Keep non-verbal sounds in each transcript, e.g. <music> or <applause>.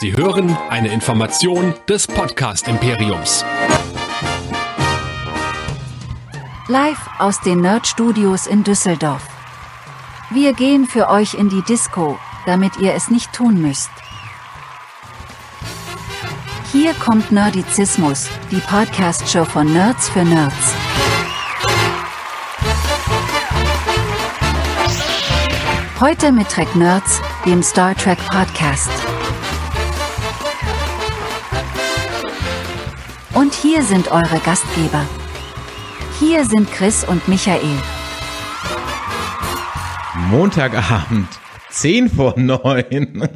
Sie hören eine Information des Podcast Imperiums. Live aus den Nerd Studios in Düsseldorf. Wir gehen für euch in die Disco, damit ihr es nicht tun müsst. Hier kommt Nerdizismus, die Podcast-Show von Nerds für Nerds. Heute mit Trek Nerds, dem Star Trek Podcast. Und hier sind eure Gastgeber. Hier sind Chris und Michael. Montagabend, 10 vor 9.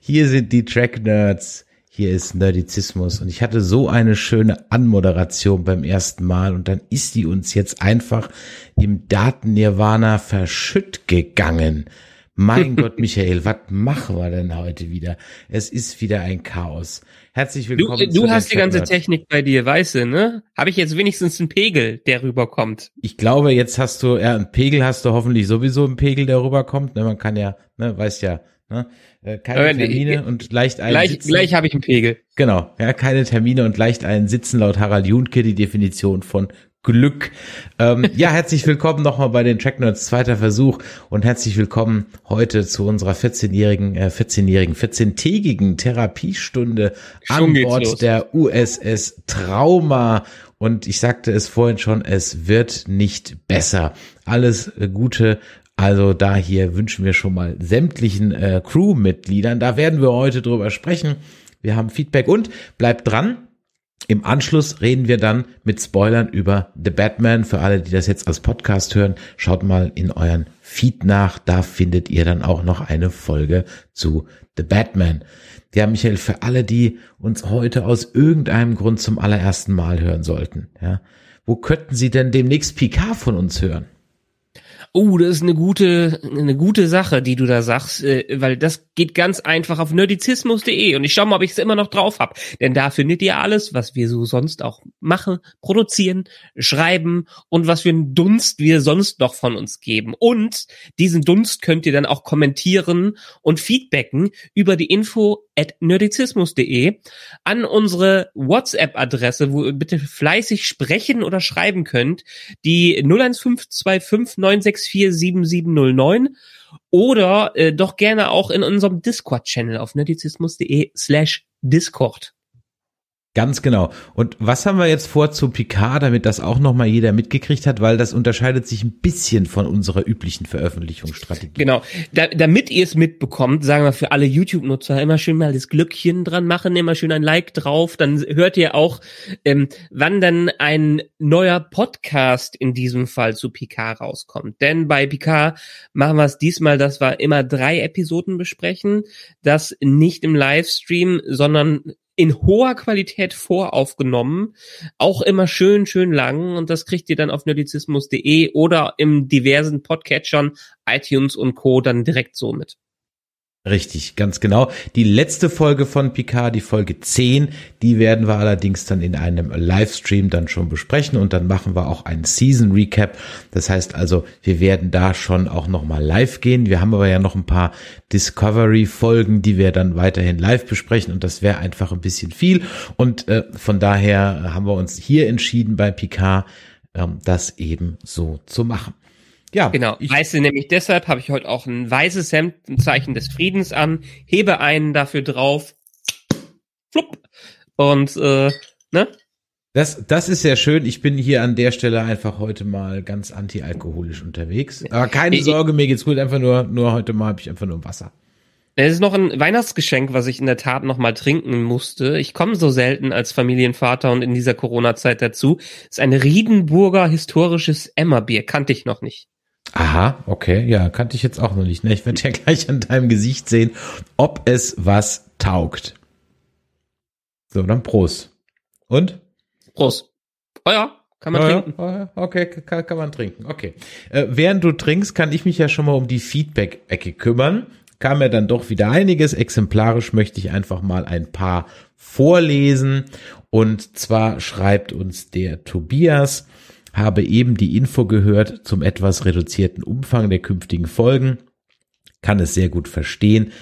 Hier sind die Track Nerds. Hier ist Nerdizismus. Und ich hatte so eine schöne Anmoderation beim ersten Mal und dann ist die uns jetzt einfach im Daten-Nirvana verschütt gegangen. Mein Gott, Michael, was machen wir denn heute wieder? Es ist wieder ein Chaos. Herzlich willkommen. Du, du hast die ganze Technik bei dir, weißt du, ne? Habe ich jetzt wenigstens einen Pegel, der rüberkommt? Ich glaube, jetzt hast du, ja, einen Pegel hast du hoffentlich sowieso einen Pegel, der rüberkommt. Ne, man kann ja, ne, weiß ja, ne? Äh, keine Termine ich, und leicht einen Gleich, Sitzen. gleich habe ich einen Pegel. Genau, ja, keine Termine und leicht einen Sitzen laut Harald Junke, die Definition von Glück. Ähm, ja, herzlich willkommen nochmal bei den Track Nerds zweiter Versuch und herzlich willkommen heute zu unserer 14-jährigen, äh, 14-jährigen, 14-tägigen Therapiestunde an Bord los. der USS Trauma. Und ich sagte es vorhin schon, es wird nicht besser. Alles Gute also da hier wünschen wir schon mal sämtlichen äh, Crewmitgliedern. Da werden wir heute drüber sprechen. Wir haben Feedback und bleibt dran. Im Anschluss reden wir dann mit Spoilern über The Batman. Für alle, die das jetzt als Podcast hören, schaut mal in euren Feed nach. Da findet ihr dann auch noch eine Folge zu The Batman. Ja, Michael, für alle, die uns heute aus irgendeinem Grund zum allerersten Mal hören sollten, ja, wo könnten sie denn demnächst Picard von uns hören? Oh, das ist eine gute, eine gute Sache, die du da sagst, äh, weil das geht ganz einfach auf nerdizismus.de und ich schau mal, ob ich es immer noch drauf hab, denn da findet ihr alles, was wir so sonst auch machen, produzieren, schreiben und was für einen Dunst wir sonst noch von uns geben. Und diesen Dunst könnt ihr dann auch kommentieren und feedbacken über die info at nerdizismus.de an unsere WhatsApp-Adresse, wo ihr bitte fleißig sprechen oder schreiben könnt, die 0152596477709 oder äh, doch gerne auch in unserem Discord-Channel auf nerdizismus.de slash Discord. Ganz genau. Und was haben wir jetzt vor zu Picard, damit das auch nochmal jeder mitgekriegt hat, weil das unterscheidet sich ein bisschen von unserer üblichen Veröffentlichungsstrategie. Genau. Da, damit ihr es mitbekommt, sagen wir für alle YouTube-Nutzer immer schön mal das Glöckchen dran machen, immer schön ein Like drauf, dann hört ihr auch, ähm, wann dann ein neuer Podcast in diesem Fall zu Picard rauskommt. Denn bei Picard machen wir es diesmal, dass wir immer drei Episoden besprechen, das nicht im Livestream, sondern in hoher Qualität voraufgenommen, auch immer schön, schön lang und das kriegt ihr dann auf nerdizismus.de oder im diversen Podcatchern, iTunes und Co. dann direkt so mit. Richtig, ganz genau. Die letzte Folge von Picard, die Folge 10, die werden wir allerdings dann in einem Livestream dann schon besprechen und dann machen wir auch einen Season Recap. Das heißt also, wir werden da schon auch nochmal live gehen. Wir haben aber ja noch ein paar Discovery Folgen, die wir dann weiterhin live besprechen und das wäre einfach ein bisschen viel und äh, von daher haben wir uns hier entschieden bei Picard, ähm, das eben so zu machen. Ja, Genau. ich- du, nämlich deshalb habe ich heute auch ein weißes Hemd, ein Zeichen des Friedens an, hebe einen dafür drauf, flupp, und, äh, ne? Das, das ist sehr schön. Ich bin hier an der Stelle einfach heute mal ganz antialkoholisch unterwegs. Aber keine Ich- Sorge, mir geht's gut. Einfach nur, nur heute mal habe ich einfach nur Wasser. Es ist noch ein Weihnachtsgeschenk, was ich in der Tat noch mal trinken musste. Ich komme so selten als Familienvater und in dieser Corona-Zeit dazu. ist ein Riedenburger historisches Emmerbier. Kannte ich noch nicht. Aha, okay, ja, kannte ich jetzt auch noch nicht. Ne? Ich werde ja gleich an deinem Gesicht sehen, ob es was taugt. So, dann Prost. Und? Prost. Oh ja, kann man Ja, trinken. ja, Okay, kann, kann man trinken. Okay. Äh, während du trinkst, kann ich mich ja schon mal um die Feedback-Ecke kümmern. Kam ja dann doch wieder einiges. Exemplarisch möchte ich einfach mal ein paar vorlesen. Und zwar schreibt uns der Tobias, habe eben die Info gehört zum etwas reduzierten Umfang der künftigen Folgen. Kann es sehr gut verstehen.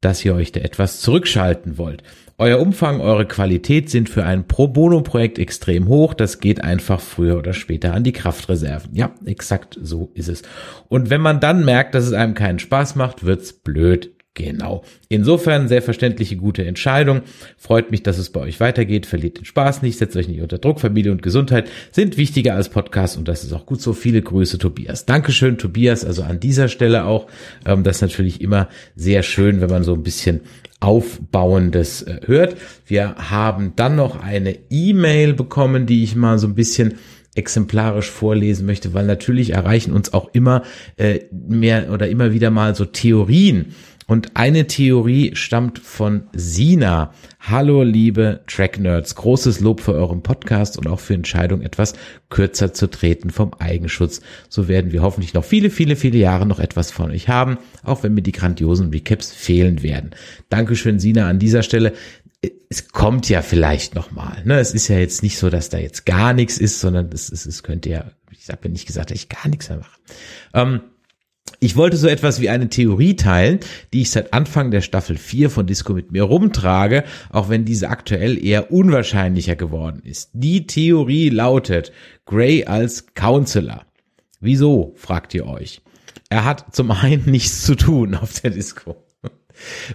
dass ihr euch da etwas zurückschalten wollt. Euer Umfang, eure Qualität sind für ein Pro Bono Projekt extrem hoch. Das geht einfach früher oder später an die Kraftreserven. Ja, exakt so ist es. Und wenn man dann merkt, dass es einem keinen Spaß macht, wird's blöd. Genau. Insofern sehr verständliche, gute Entscheidung. Freut mich, dass es bei euch weitergeht. Verliert den Spaß nicht, setzt euch nicht unter Druck. Familie und Gesundheit sind wichtiger als Podcast und das ist auch gut so. Viele Grüße, Tobias. Dankeschön, Tobias. Also an dieser Stelle auch. Ähm, das ist natürlich immer sehr schön, wenn man so ein bisschen Aufbauendes äh, hört. Wir haben dann noch eine E-Mail bekommen, die ich mal so ein bisschen exemplarisch vorlesen möchte, weil natürlich erreichen uns auch immer äh, mehr oder immer wieder mal so Theorien und eine Theorie stammt von Sina. Hallo, liebe Track-Nerds. Großes Lob für euren Podcast und auch für Entscheidung, etwas kürzer zu treten vom Eigenschutz. So werden wir hoffentlich noch viele, viele, viele Jahre noch etwas von euch haben, auch wenn mir die grandiosen Recaps fehlen werden. Dankeschön, Sina, an dieser Stelle es kommt ja vielleicht noch mal. Ne? Es ist ja jetzt nicht so, dass da jetzt gar nichts ist, sondern es, es, es könnte ja, ich habe ja nicht gesagt, dass ich gar nichts mehr mache. Ähm, ich wollte so etwas wie eine Theorie teilen, die ich seit Anfang der Staffel 4 von Disco mit mir rumtrage, auch wenn diese aktuell eher unwahrscheinlicher geworden ist. Die Theorie lautet Gray als Counselor. Wieso, fragt ihr euch. Er hat zum einen <laughs> nichts zu tun auf der Disco.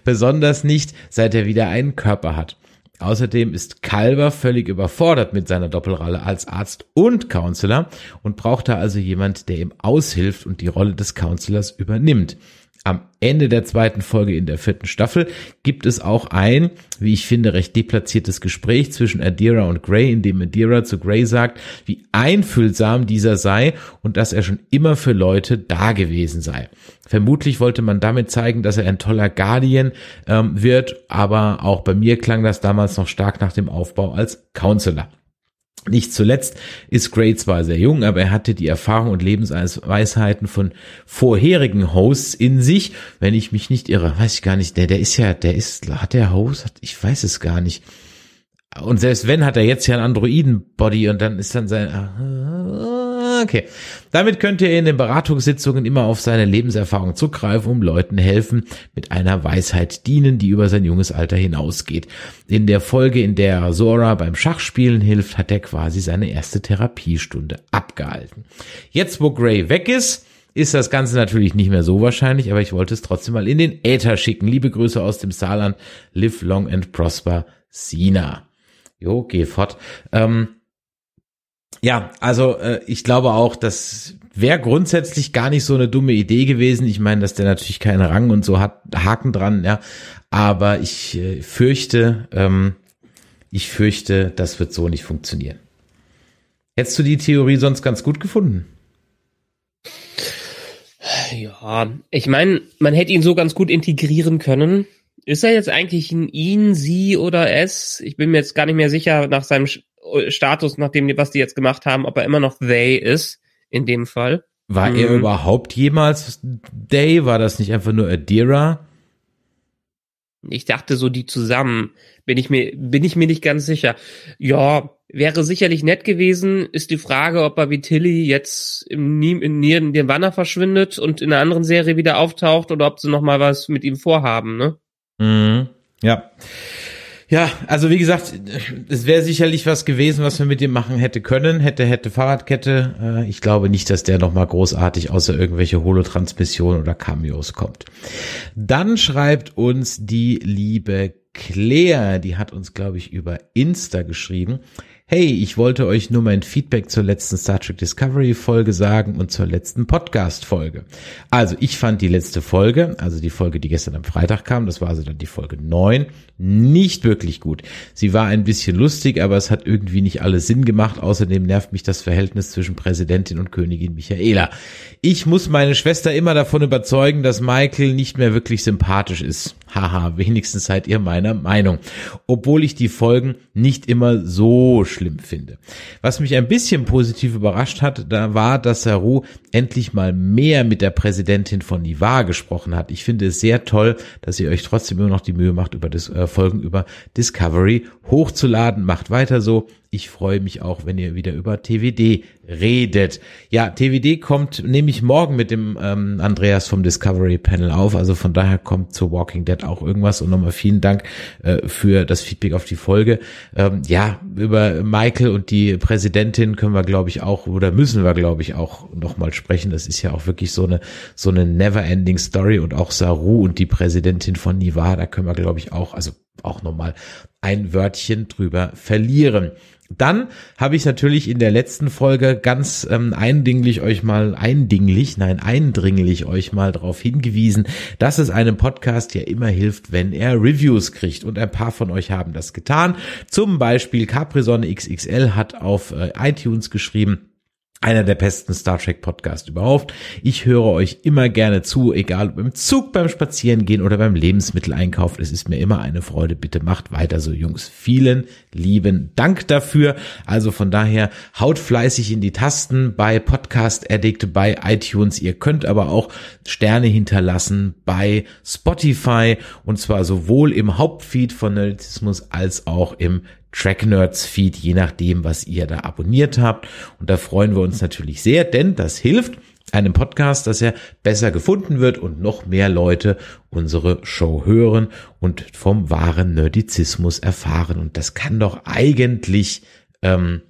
Besonders nicht, seit er wieder einen Körper hat. Außerdem ist Calver völlig überfordert mit seiner Doppelrolle als Arzt und Counselor und braucht da also jemand, der ihm aushilft und die Rolle des Counselors übernimmt. Am Ende der zweiten Folge in der vierten Staffel gibt es auch ein, wie ich finde, recht deplatziertes Gespräch zwischen Adira und Gray, in dem Adira zu Gray sagt, wie einfühlsam dieser sei und dass er schon immer für Leute da gewesen sei. Vermutlich wollte man damit zeigen, dass er ein toller Guardian ähm, wird, aber auch bei mir klang das damals noch stark nach dem Aufbau als Counselor. Nicht zuletzt ist Gray zwar sehr jung, aber er hatte die Erfahrung und Lebensweisheiten von vorherigen Hosts in sich. Wenn ich mich nicht irre, weiß ich gar nicht. Der, der ist ja, der ist, hat der Host? Ich weiß es gar nicht. Und selbst wenn, hat er jetzt ja ein Androiden-Body und dann ist dann sein, Okay. Damit könnt ihr in den Beratungssitzungen immer auf seine Lebenserfahrung zugreifen, um Leuten helfen, mit einer Weisheit dienen, die über sein junges Alter hinausgeht. In der Folge, in der Sora beim Schachspielen hilft, hat er quasi seine erste Therapiestunde abgehalten. Jetzt, wo Gray weg ist, ist das Ganze natürlich nicht mehr so wahrscheinlich, aber ich wollte es trotzdem mal in den Äther schicken. Liebe Grüße aus dem Saarland. Live long and prosper, Sina. Jo, geh fort. Ähm, ja, also äh, ich glaube auch, das wäre grundsätzlich gar nicht so eine dumme Idee gewesen. Ich meine, dass der natürlich keinen Rang und so hat, Haken dran, ja. Aber ich äh, fürchte, ähm, ich fürchte, das wird so nicht funktionieren. Hättest du die Theorie sonst ganz gut gefunden? Ja, ich meine, man hätte ihn so ganz gut integrieren können. Ist er jetzt eigentlich ein ihn, sie oder es? Ich bin mir jetzt gar nicht mehr sicher nach seinem Status, nachdem was die jetzt gemacht haben, ob er immer noch they ist, in dem Fall. War mhm. er überhaupt jemals they? War das nicht einfach nur Adira? Ich dachte so die zusammen. Bin ich mir, bin ich mir nicht ganz sicher. Ja, wäre sicherlich nett gewesen. Ist die Frage, ob er wie Tilly jetzt im, in Nirvana verschwindet und in einer anderen Serie wieder auftaucht oder ob sie noch mal was mit ihm vorhaben, ne? Mhm. Ja. Ja, also wie gesagt, es wäre sicherlich was gewesen, was man mit ihm machen hätte können, hätte, hätte Fahrradkette. Äh, ich glaube nicht, dass der nochmal großartig außer irgendwelche Holotransmissionen oder Cameos kommt. Dann schreibt uns die liebe Claire, die hat uns, glaube ich, über Insta geschrieben. Hey, ich wollte euch nur mein Feedback zur letzten Star Trek Discovery Folge sagen und zur letzten Podcast Folge. Also, ich fand die letzte Folge, also die Folge, die gestern am Freitag kam, das war also dann die Folge 9, nicht wirklich gut. Sie war ein bisschen lustig, aber es hat irgendwie nicht alles Sinn gemacht. Außerdem nervt mich das Verhältnis zwischen Präsidentin und Königin Michaela. Ich muss meine Schwester immer davon überzeugen, dass Michael nicht mehr wirklich sympathisch ist. Haha, wenigstens seid ihr meiner Meinung. Obwohl ich die Folgen nicht immer so schlimm finde. Was mich ein bisschen positiv überrascht hat, da war, dass Saru endlich mal mehr mit der Präsidentin von Nivar gesprochen hat. Ich finde es sehr toll, dass ihr euch trotzdem immer noch die Mühe macht, über das äh, Folgen über Discovery hochzuladen. Macht weiter so. Ich freue mich auch, wenn ihr wieder über TWD redet. Ja, TWD kommt nämlich morgen mit dem ähm, Andreas vom Discovery Panel auf. Also von daher kommt zu Walking Dead auch irgendwas. Und nochmal vielen Dank äh, für das Feedback auf die Folge. Ähm, ja, über Michael und die Präsidentin können wir, glaube ich, auch oder müssen wir, glaube ich, auch nochmal sprechen. Das ist ja auch wirklich so eine so eine Never-Ending Story und auch Saru und die Präsidentin von Niva, da können wir, glaube ich, auch, also auch nochmal ein Wörtchen drüber verlieren. Dann habe ich natürlich in der letzten Folge ganz ähm, eindinglich euch mal, eindinglich, nein, eindringlich euch mal darauf hingewiesen, dass es einem Podcast ja immer hilft, wenn er Reviews kriegt. Und ein paar von euch haben das getan. Zum Beispiel Caprisonne XXL hat auf äh, iTunes geschrieben, einer der besten Star Trek Podcasts überhaupt. Ich höre euch immer gerne zu, egal ob im Zug, beim Spazierengehen oder beim Lebensmitteleinkauf. Es ist mir immer eine Freude. Bitte macht weiter so, Jungs. Vielen lieben Dank dafür. Also von daher haut fleißig in die Tasten bei Podcast Addict, bei iTunes. Ihr könnt aber auch Sterne hinterlassen bei Spotify und zwar sowohl im Hauptfeed von Nerdismus als auch im Track Nerds Feed, je nachdem, was ihr da abonniert habt. Und da freuen wir uns natürlich sehr, denn das hilft einem Podcast, dass er besser gefunden wird und noch mehr Leute unsere Show hören und vom wahren Nerdizismus erfahren. Und das kann doch eigentlich ähm,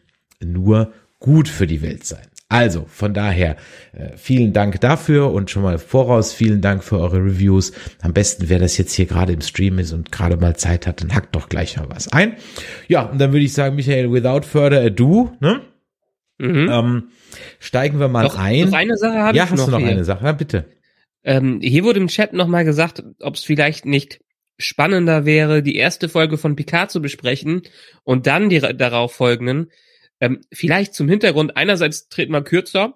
nur gut für die Welt sein. Also von daher äh, vielen Dank dafür und schon mal voraus vielen Dank für eure Reviews. Am besten, wer das jetzt hier gerade im Stream ist und gerade mal Zeit hat, dann hackt doch gleich mal was ein. Ja, und dann würde ich sagen, Michael, without further ado, ne? Mhm. Ähm, steigen wir mal noch, ein. Noch eine Sache habe ja, ich hast noch du noch hier. eine Sache? Ja, bitte. Ähm, hier wurde im Chat nochmal gesagt, ob es vielleicht nicht spannender wäre, die erste Folge von Picard zu besprechen und dann die darauf folgenden. Ähm, vielleicht zum Hintergrund, einerseits treten wir kürzer,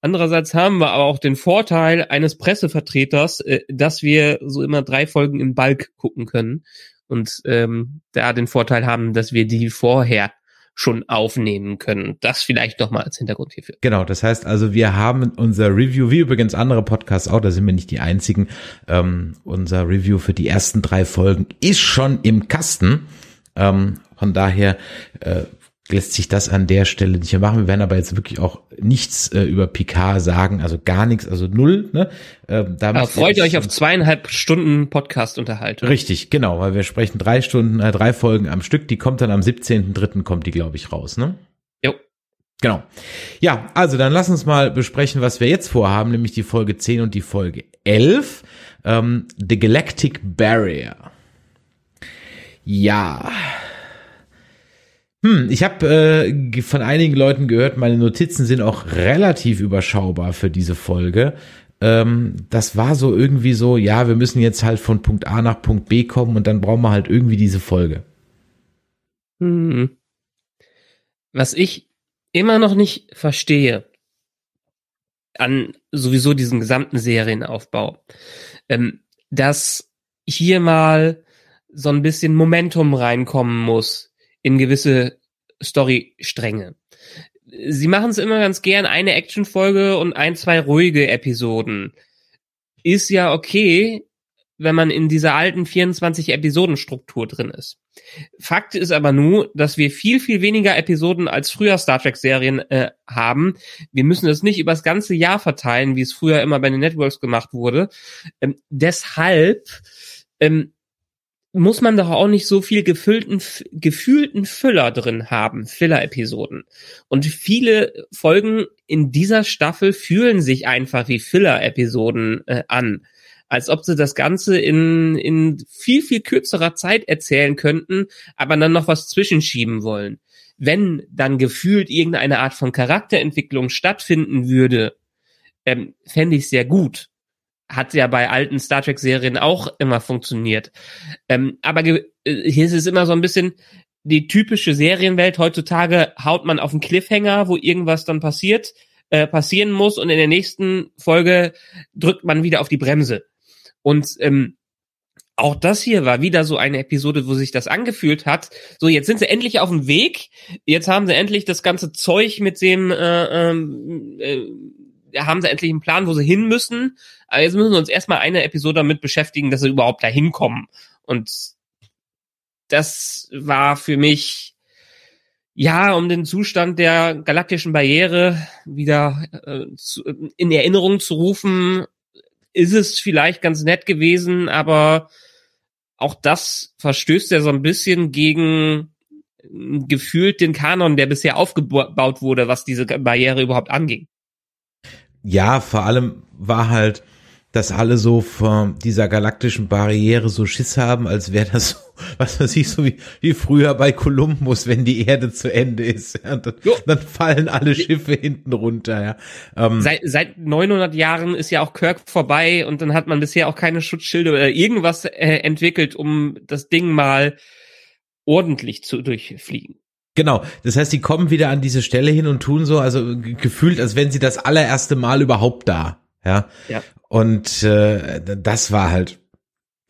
andererseits haben wir aber auch den Vorteil eines Pressevertreters, äh, dass wir so immer drei Folgen im Balk gucken können und ähm, da den Vorteil haben, dass wir die vorher schon aufnehmen können. Das vielleicht doch mal als Hintergrund hierfür. Genau, das heißt also, wir haben unser Review, wie übrigens andere Podcasts auch, da sind wir nicht die einzigen, ähm, unser Review für die ersten drei Folgen ist schon im Kasten. Ähm, von daher äh, lässt sich das an der Stelle nicht mehr machen. Wir werden aber jetzt wirklich auch nichts äh, über Picard sagen, also gar nichts, also null. Ne? Ähm, aber freut ihr euch auf zweieinhalb Stunden Podcast unterhalten. Richtig, genau, weil wir sprechen drei Stunden, äh, drei Folgen am Stück. Die kommt dann am 17.3. kommt die, glaube ich, raus, ne? Jo. Genau. Ja, also dann lass uns mal besprechen, was wir jetzt vorhaben, nämlich die Folge 10 und die Folge 11. Ähm, The Galactic Barrier. Ja. Hm, ich habe äh, von einigen Leuten gehört, meine Notizen sind auch relativ überschaubar für diese Folge. Ähm, das war so irgendwie so, ja, wir müssen jetzt halt von Punkt A nach Punkt B kommen und dann brauchen wir halt irgendwie diese Folge. Hm. Was ich immer noch nicht verstehe an sowieso diesem gesamten Serienaufbau, ähm, dass hier mal so ein bisschen Momentum reinkommen muss in gewisse Storystränge. Sie machen es immer ganz gern, eine Actionfolge und ein, zwei ruhige Episoden. Ist ja okay, wenn man in dieser alten 24 Episodenstruktur drin ist. Fakt ist aber nur, dass wir viel, viel weniger Episoden als früher Star Trek Serien äh, haben. Wir müssen das nicht übers ganze Jahr verteilen, wie es früher immer bei den Networks gemacht wurde. Ähm, deshalb ähm, muss man doch auch nicht so viel gefüllten, gefühlten Füller drin haben, Filler-Episoden. Und viele Folgen in dieser Staffel fühlen sich einfach wie Filler-Episoden äh, an. Als ob sie das Ganze in, in viel, viel kürzerer Zeit erzählen könnten, aber dann noch was zwischenschieben wollen. Wenn dann gefühlt irgendeine Art von Charakterentwicklung stattfinden würde, ähm, fände ich sehr gut hat ja bei alten Star Trek Serien auch immer funktioniert. Ähm, aber äh, hier ist es immer so ein bisschen die typische Serienwelt. Heutzutage haut man auf einen Cliffhanger, wo irgendwas dann passiert, äh, passieren muss und in der nächsten Folge drückt man wieder auf die Bremse. Und ähm, auch das hier war wieder so eine Episode, wo sich das angefühlt hat. So, jetzt sind sie endlich auf dem Weg. Jetzt haben sie endlich das ganze Zeug mit dem äh, ähm, äh, haben sie endlich einen Plan, wo sie hin müssen. Aber jetzt müssen wir uns erstmal eine Episode damit beschäftigen, dass sie überhaupt da hinkommen. Und das war für mich ja, um den Zustand der galaktischen Barriere wieder äh, zu, in Erinnerung zu rufen, ist es vielleicht ganz nett gewesen, aber auch das verstößt ja so ein bisschen gegen gefühlt den Kanon, der bisher aufgebaut wurde, was diese Barriere überhaupt anging. Ja, vor allem war halt, dass alle so vor dieser galaktischen Barriere so Schiss haben, als wäre das so, <laughs> was weiß ich, so wie, wie früher bei Kolumbus, wenn die Erde zu Ende ist. Ja, dann, dann, fallen alle Schiffe hinten runter. Ja. Ähm, seit, seit 900 Jahren ist ja auch Kirk vorbei und dann hat man bisher auch keine Schutzschilde oder irgendwas äh, entwickelt, um das Ding mal ordentlich zu durchfliegen. Genau, das heißt, die kommen wieder an diese Stelle hin und tun so, also gefühlt, als wenn sie das allererste Mal überhaupt da. Ja. ja. Und äh, das war halt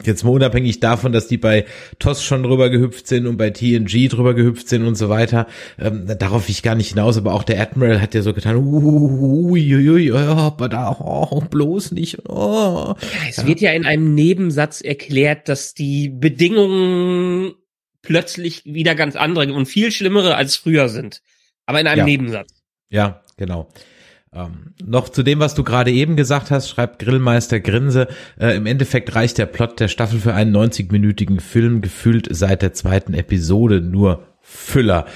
jetzt mal unabhängig davon, dass die bei TOS schon drüber gehüpft sind und bei TNG drüber gehüpft sind und so weiter. Ähm, darauf ich gar nicht hinaus, aber auch der Admiral hat ja so getan, uiuiui, aber da oh, bloß nicht. Oh. Ja, es ja. wird ja in einem Nebensatz erklärt, dass die Bedingungen plötzlich wieder ganz andere und viel schlimmere als früher sind. Aber in einem ja. Nebensatz. Ja, genau. Ähm, noch zu dem, was du gerade eben gesagt hast, schreibt Grillmeister Grinse, äh, im Endeffekt reicht der Plot der Staffel für einen 90-minütigen Film, gefühlt seit der zweiten Episode nur Füller.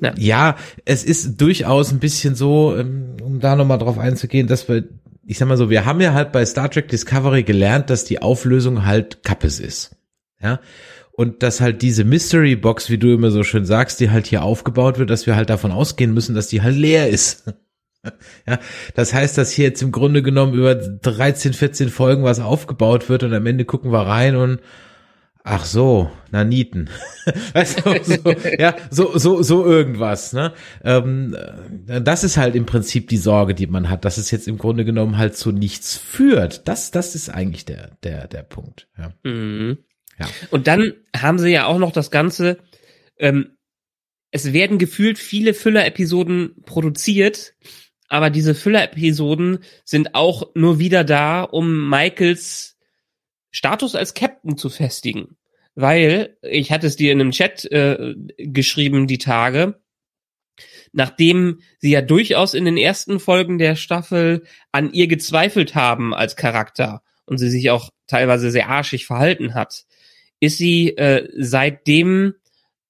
Ja. ja, es ist durchaus ein bisschen so, ähm, um da nochmal drauf einzugehen, dass wir, ich sag mal so, wir haben ja halt bei Star Trek Discovery gelernt, dass die Auflösung halt Kappes ist. Ja, und dass halt diese Mystery Box, wie du immer so schön sagst, die halt hier aufgebaut wird, dass wir halt davon ausgehen müssen, dass die halt leer ist. <laughs> Ja, das heißt, dass hier jetzt im Grunde genommen über 13, 14 Folgen was aufgebaut wird und am Ende gucken wir rein und ach so, Naniten. <laughs> weißt du, so, ja, so, so, so irgendwas, ne? Ähm, das ist halt im Prinzip die Sorge, die man hat, dass es jetzt im Grunde genommen halt zu nichts führt. Das, das ist eigentlich der, der, der Punkt. Ja. Mhm. Ja. Und dann haben sie ja auch noch das Ganze, ähm, es werden gefühlt viele Füller-Episoden produziert, aber diese Füller-Episoden sind auch nur wieder da, um Michaels Status als Captain zu festigen. Weil, ich hatte es dir in einem Chat äh, geschrieben, die Tage, nachdem sie ja durchaus in den ersten Folgen der Staffel an ihr gezweifelt haben als Charakter und sie sich auch teilweise sehr arschig verhalten hat, ist sie äh, seitdem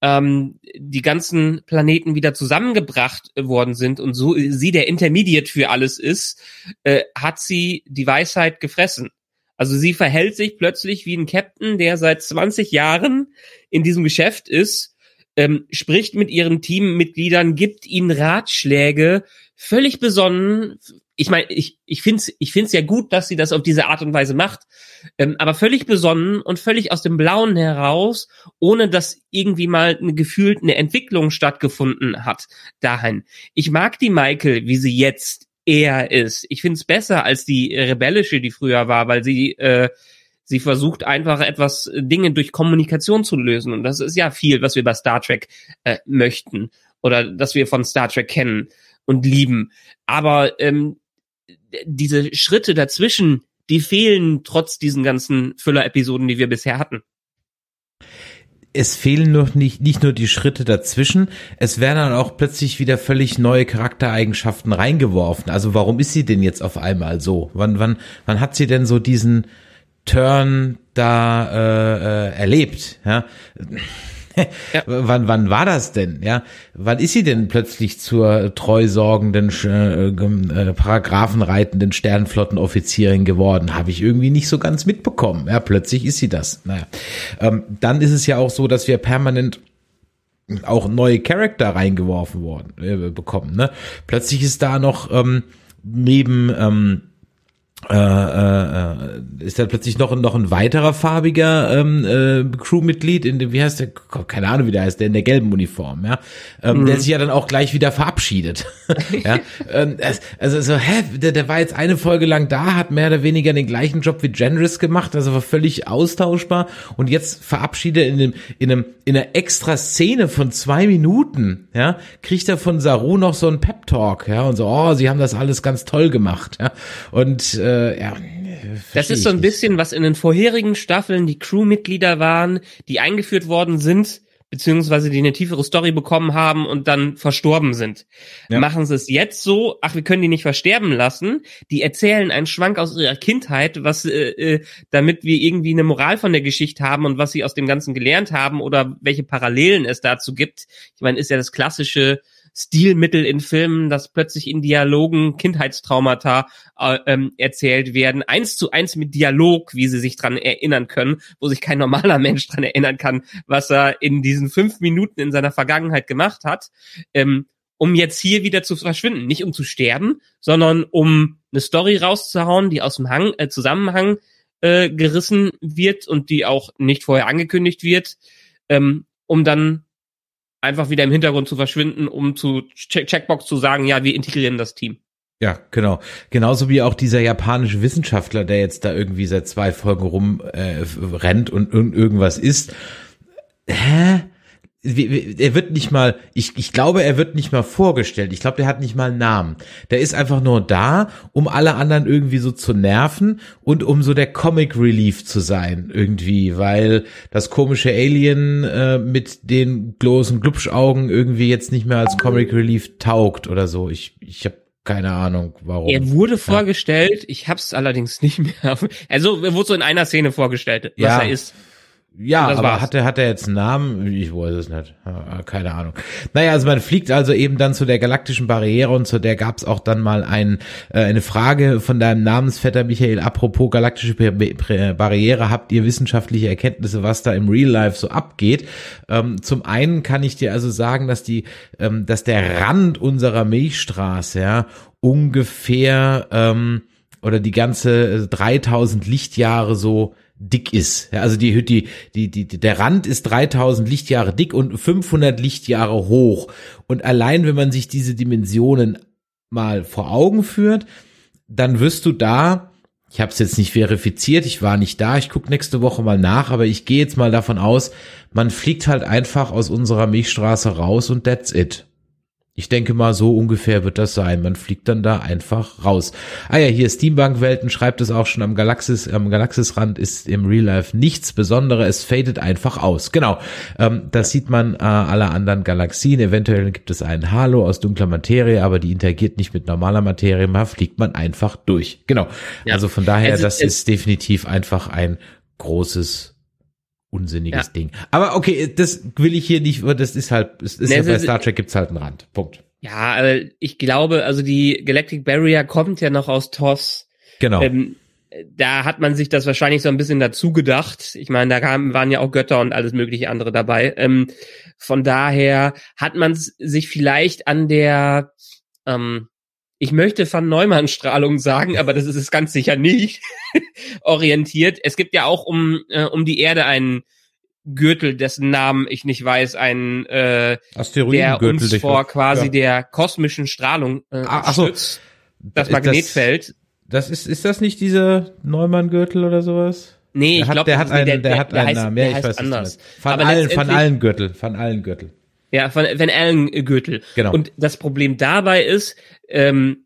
ähm, die ganzen Planeten wieder zusammengebracht worden sind und so sie der Intermediate für alles ist, äh, hat sie die Weisheit gefressen. Also sie verhält sich plötzlich wie ein Captain, der seit 20 Jahren in diesem Geschäft ist, ähm, spricht mit ihren Teammitgliedern, gibt ihnen Ratschläge, völlig besonnen, ich meine, ich, ich finde es ich find's ja gut, dass sie das auf diese Art und Weise macht, ähm, aber völlig besonnen und völlig aus dem Blauen heraus, ohne dass irgendwie mal eine gefühlt eine Entwicklung stattgefunden hat dahin. Ich mag die Michael, wie sie jetzt eher ist. Ich finde es besser als die rebellische, die früher war, weil sie äh, sie versucht einfach etwas Dinge durch Kommunikation zu lösen und das ist ja viel, was wir bei Star Trek äh, möchten oder dass wir von Star Trek kennen und lieben. Aber ähm, diese Schritte dazwischen, die fehlen trotz diesen ganzen Füller-Episoden, die wir bisher hatten. Es fehlen noch nicht, nicht nur die Schritte dazwischen, es werden dann auch plötzlich wieder völlig neue Charaktereigenschaften reingeworfen. Also warum ist sie denn jetzt auf einmal so? Wann, wann, wann hat sie denn so diesen Turn da äh, äh, erlebt? Ja? <laughs> ja. wann, wann war das denn? Ja, wann ist sie denn plötzlich zur treusorgenden, äh, äh, paragraphenreitenden Sternflottenoffizierin geworden? Habe ich irgendwie nicht so ganz mitbekommen. Ja, plötzlich ist sie das. Naja, ähm, dann ist es ja auch so, dass wir permanent auch neue Charakter reingeworfen worden äh, bekommen. Ne? Plötzlich ist da noch ähm, neben ähm, äh, äh, ist da plötzlich noch, noch ein weiterer farbiger ähm, äh, Crewmitglied in dem, wie heißt der, keine Ahnung, wie der heißt, der in der gelben Uniform, ja, ähm, mhm. der sich ja dann auch gleich wieder verabschiedet. <laughs> ja, <laughs> ähm, also so, hä, der, der war jetzt eine Folge lang da, hat mehr oder weniger den gleichen Job wie Generous gemacht, also war völlig austauschbar und jetzt verabschiedet in einem, in einem, in einer extra Szene von zwei Minuten, ja, kriegt er von Saru noch so einen Pep Talk, ja, und so, oh, sie haben das alles ganz toll gemacht, ja, und äh, äh, ja. Das ist so ein bisschen, was in den vorherigen Staffeln die Crewmitglieder waren, die eingeführt worden sind, beziehungsweise die eine tiefere Story bekommen haben und dann verstorben sind. Ja. Machen sie es jetzt so, ach, wir können die nicht versterben lassen. Die erzählen einen Schwank aus ihrer Kindheit, was, äh, äh, damit wir irgendwie eine Moral von der Geschichte haben und was sie aus dem Ganzen gelernt haben oder welche Parallelen es dazu gibt. Ich meine, ist ja das klassische Stilmittel in Filmen, dass plötzlich in Dialogen Kindheitstraumata äh, ähm, erzählt werden, eins zu eins mit Dialog, wie sie sich dran erinnern können, wo sich kein normaler Mensch dran erinnern kann, was er in diesen fünf Minuten in seiner Vergangenheit gemacht hat, ähm, um jetzt hier wieder zu verschwinden, nicht um zu sterben, sondern um eine Story rauszuhauen, die aus dem Hang, äh, Zusammenhang äh, gerissen wird und die auch nicht vorher angekündigt wird, ähm, um dann einfach wieder im Hintergrund zu verschwinden, um zu Check Checkbox zu sagen, ja, wir integrieren das Team. Ja, genau. Genauso wie auch dieser japanische Wissenschaftler, der jetzt da irgendwie seit zwei Folgen rum äh, und irgendwas isst. Hä? Er wird nicht mal, ich, ich glaube, er wird nicht mal vorgestellt. Ich glaube, der hat nicht mal einen Namen. Der ist einfach nur da, um alle anderen irgendwie so zu nerven und um so der Comic Relief zu sein, irgendwie, weil das komische Alien äh, mit den großen Glubschaugen irgendwie jetzt nicht mehr als Comic Relief taugt oder so. Ich, ich habe keine Ahnung, warum. Er wurde vorgestellt, ich hab's allerdings nicht mehr. Also, er wurde so in einer Szene vorgestellt, was ja. er ist. Ja, aber war's. hat er, hat er jetzt einen Namen? Ich weiß es nicht. Keine Ahnung. Naja, also man fliegt also eben dann zu der galaktischen Barriere und zu der gab es auch dann mal ein, äh, eine Frage von deinem Namensvetter Michael. Apropos galaktische Barriere, habt ihr wissenschaftliche Erkenntnisse, was da im Real Life so abgeht? Ähm, zum einen kann ich dir also sagen, dass die, ähm, dass der Rand unserer Milchstraße ja ungefähr ähm, oder die ganze 3000 Lichtjahre so dick ist. Ja, also die, die, die, die, der Rand ist 3000 Lichtjahre dick und 500 Lichtjahre hoch. Und allein wenn man sich diese Dimensionen mal vor Augen führt, dann wirst du da, ich habe es jetzt nicht verifiziert, ich war nicht da, ich gucke nächste Woche mal nach, aber ich gehe jetzt mal davon aus, man fliegt halt einfach aus unserer Milchstraße raus und that's it. Ich denke mal, so ungefähr wird das sein. Man fliegt dann da einfach raus. Ah ja, hier Steambank-Welten schreibt es auch schon am Galaxis, am Galaxisrand ist im Real Life nichts Besonderes. Es fadet einfach aus. Genau. Ähm, das sieht man äh, aller anderen Galaxien. Eventuell gibt es einen Halo aus dunkler Materie, aber die interagiert nicht mit normaler Materie. Da fliegt man einfach durch. Genau. Ja. Also von daher, also, das ist definitiv einfach ein großes unsinniges ja. Ding. Aber okay, das will ich hier nicht, das ist halt, es ist nee, ja bei Star Trek gibt's halt einen Rand. Punkt. Ja, ich glaube, also die Galactic Barrier kommt ja noch aus TOS. Genau. Ähm, da hat man sich das wahrscheinlich so ein bisschen dazu gedacht. Ich meine, da kamen, waren ja auch Götter und alles mögliche andere dabei. Ähm, von daher hat man sich vielleicht an der, ähm, ich möchte Van Neumann Strahlung sagen, aber das ist es ganz sicher nicht, <laughs> orientiert. Es gibt ja auch um, äh, um die Erde einen Gürtel, dessen Namen ich nicht weiß, ein äh, der uns vor quasi ja. der kosmischen Strahlung äh, ah, ach, schützt. Das Magnetfeld. Das, das ist, ist das nicht dieser Neumann-Gürtel oder sowas? Nee, ich glaube, der hat einen, der, der, der hat einen Namen. Ja, ich weiß anders. Von allen, von allen Gürtel, von allen Gürtel. Ja, von Van Allen Gürtel. Genau. Und das Problem dabei ist, ähm,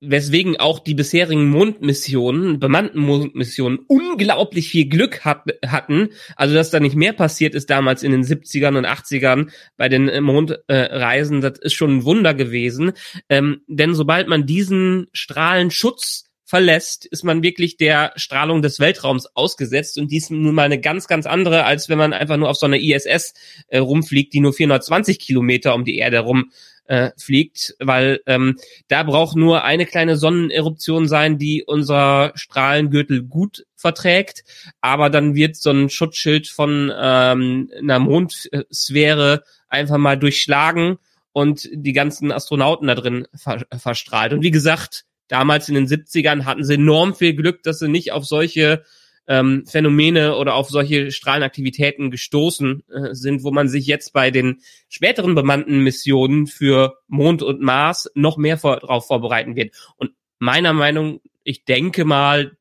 weswegen auch die bisherigen Mondmissionen, bemannten Mondmissionen, unglaublich viel Glück hat, hatten. Also, dass da nicht mehr passiert ist damals in den 70ern und 80ern bei den äh, Mondreisen, das ist schon ein Wunder gewesen. Ähm, denn sobald man diesen Strahlenschutz verlässt, ist man wirklich der Strahlung des Weltraums ausgesetzt. Und dies nun mal eine ganz, ganz andere, als wenn man einfach nur auf so einer ISS äh, rumfliegt, die nur 420 Kilometer um die Erde rum äh, fliegt, weil ähm, da braucht nur eine kleine Sonneneruption sein, die unser Strahlengürtel gut verträgt, aber dann wird so ein Schutzschild von ähm, einer Mondsphäre einfach mal durchschlagen und die ganzen Astronauten da drin ver verstrahlt. Und wie gesagt, damals in den 70ern hatten sie enorm viel Glück, dass sie nicht auf solche ähm, Phänomene oder auf solche Strahlenaktivitäten gestoßen äh, sind, wo man sich jetzt bei den späteren bemannten Missionen für Mond und Mars noch mehr vor, darauf vorbereiten wird. Und meiner Meinung, ich denke mal,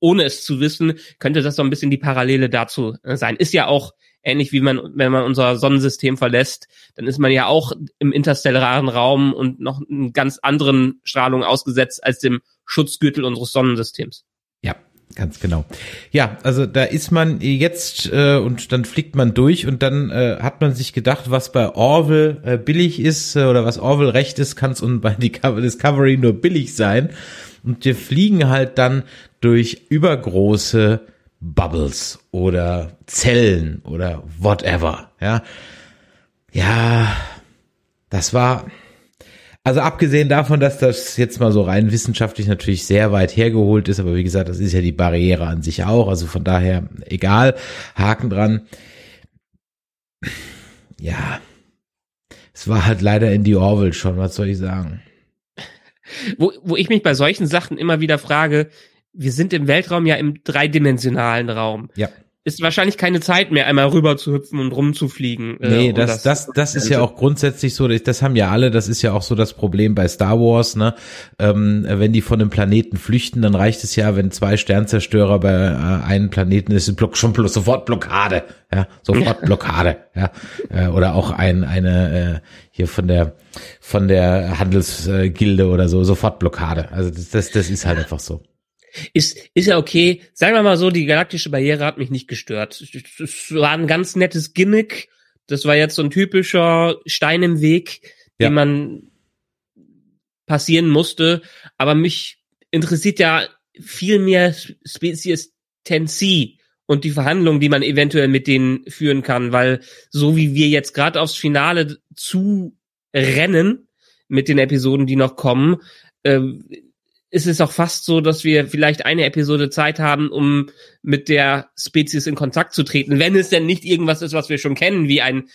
ohne es zu wissen, könnte das so ein bisschen die Parallele dazu äh, sein. Ist ja auch ähnlich wie man, wenn man unser Sonnensystem verlässt, dann ist man ja auch im interstellaren Raum und noch einen ganz anderen Strahlungen ausgesetzt als dem Schutzgürtel unseres Sonnensystems. Ja, Ganz genau. Ja, also da ist man jetzt äh, und dann fliegt man durch und dann äh, hat man sich gedacht, was bei Orville äh, billig ist äh, oder was Orville recht ist, kann es <laughs> bei Discovery nur billig sein. Und wir fliegen halt dann durch übergroße Bubbles oder Zellen oder whatever. Ja, ja, das war also abgesehen davon, dass das jetzt mal so rein wissenschaftlich natürlich sehr weit hergeholt ist, aber wie gesagt, das ist ja die Barriere an sich auch, also von daher egal, Haken dran. Ja, es war halt leider in die Orwell schon, was soll ich sagen? Wo, wo ich mich bei solchen Sachen immer wieder frage, wir sind im Weltraum ja im dreidimensionalen Raum. Ja ist wahrscheinlich keine Zeit mehr, einmal rüber zu hüpfen und rumzufliegen. Äh, nee, das, das, das, das ist ja auch grundsätzlich so, das haben ja alle, das ist ja auch so das Problem bei Star Wars, ne? Ähm, wenn die von einem Planeten flüchten, dann reicht es ja, wenn zwei Sternzerstörer bei äh, einem Planeten ist, Block, schon bloß sofort Blockade, ja, sofort <laughs> Blockade, ja. Äh, oder auch ein, eine, äh, hier von der, von der Handelsgilde oder so, sofort Blockade. Also das, das, das ist halt einfach so. Ist, ist ja okay. Sagen wir mal so, die galaktische Barriere hat mich nicht gestört. Es war ein ganz nettes Gimmick. Das war jetzt so ein typischer Stein im Weg, ja. den man passieren musste. Aber mich interessiert ja viel mehr Spezies 10C und die Verhandlungen, die man eventuell mit denen führen kann, weil so wie wir jetzt gerade aufs Finale zu rennen mit den Episoden, die noch kommen, äh, ist es auch fast so, dass wir vielleicht eine Episode Zeit haben, um mit der Spezies in Kontakt zu treten, wenn es denn nicht irgendwas ist, was wir schon kennen, wie ein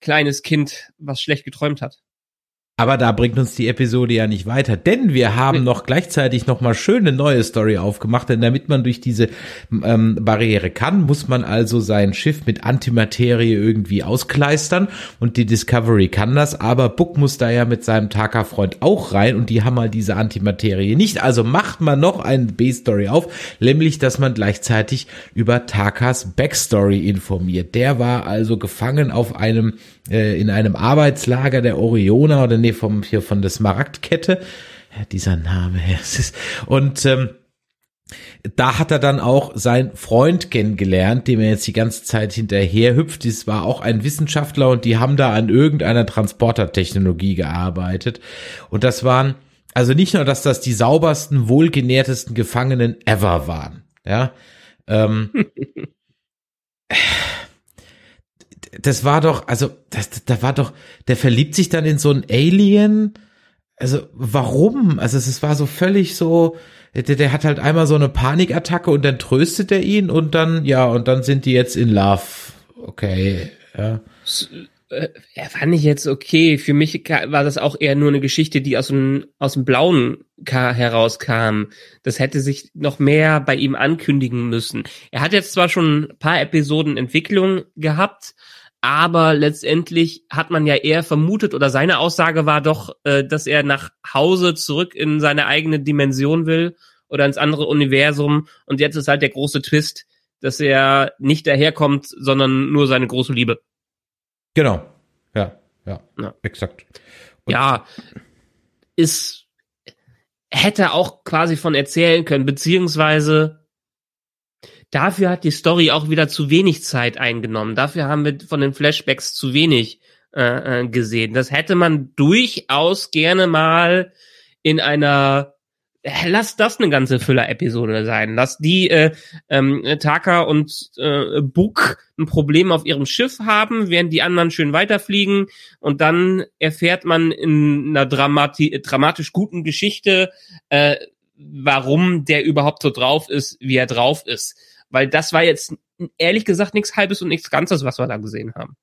kleines Kind, was schlecht geträumt hat. Aber da bringt uns die Episode ja nicht weiter, denn wir haben noch gleichzeitig noch mal schöne neue Story aufgemacht, denn damit man durch diese ähm, Barriere kann, muss man also sein Schiff mit Antimaterie irgendwie auskleistern und die Discovery kann das, aber Book muss da ja mit seinem Taka-Freund auch rein und die haben mal diese Antimaterie nicht. Also macht man noch eine B-Story auf, nämlich, dass man gleichzeitig über Takas Backstory informiert. Der war also gefangen auf einem äh, in einem Arbeitslager der Orioner oder nee, vom, hier von der Smaragdkette. Ja, dieser Name, <laughs> ja, es ist, und ähm, da hat er dann auch sein Freund kennengelernt, dem er jetzt die ganze Zeit hinterher hüpft. Das war auch ein Wissenschaftler und die haben da an irgendeiner Transportertechnologie gearbeitet. Und das waren, also nicht nur, dass das die saubersten, wohlgenährtesten Gefangenen ever waren. Ja. Ähm, <laughs> das war doch, also, das, da war doch, der verliebt sich dann in so ein Alien. Also, warum? Also, es war so völlig so, der, der hat halt einmal so eine Panikattacke und dann tröstet er ihn und dann, ja, und dann sind die jetzt in Love. Okay, ja. Äh, fand ich jetzt okay. Für mich war das auch eher nur eine Geschichte, die aus dem, aus dem Blauen herauskam. Das hätte sich noch mehr bei ihm ankündigen müssen. Er hat jetzt zwar schon ein paar Episoden Entwicklung gehabt, aber letztendlich hat man ja eher vermutet oder seine Aussage war doch, äh, dass er nach Hause zurück in seine eigene Dimension will oder ins andere Universum und jetzt ist halt der große Twist, dass er nicht daherkommt, sondern nur seine große Liebe. Genau. Ja, ja, ja. exakt. Und ja, ist hätte auch quasi von erzählen können, beziehungsweise Dafür hat die Story auch wieder zu wenig Zeit eingenommen. Dafür haben wir von den Flashbacks zu wenig äh, äh, gesehen. Das hätte man durchaus gerne mal in einer äh, Lass das eine ganze Füller-Episode sein. Lass die äh, ähm, Taka und äh, Book ein Problem auf ihrem Schiff haben, während die anderen schön weiterfliegen. Und dann erfährt man in einer dramati dramatisch guten Geschichte, äh, warum der überhaupt so drauf ist, wie er drauf ist. Weil das war jetzt ehrlich gesagt nichts Halbes und nichts Ganzes, was wir da gesehen haben.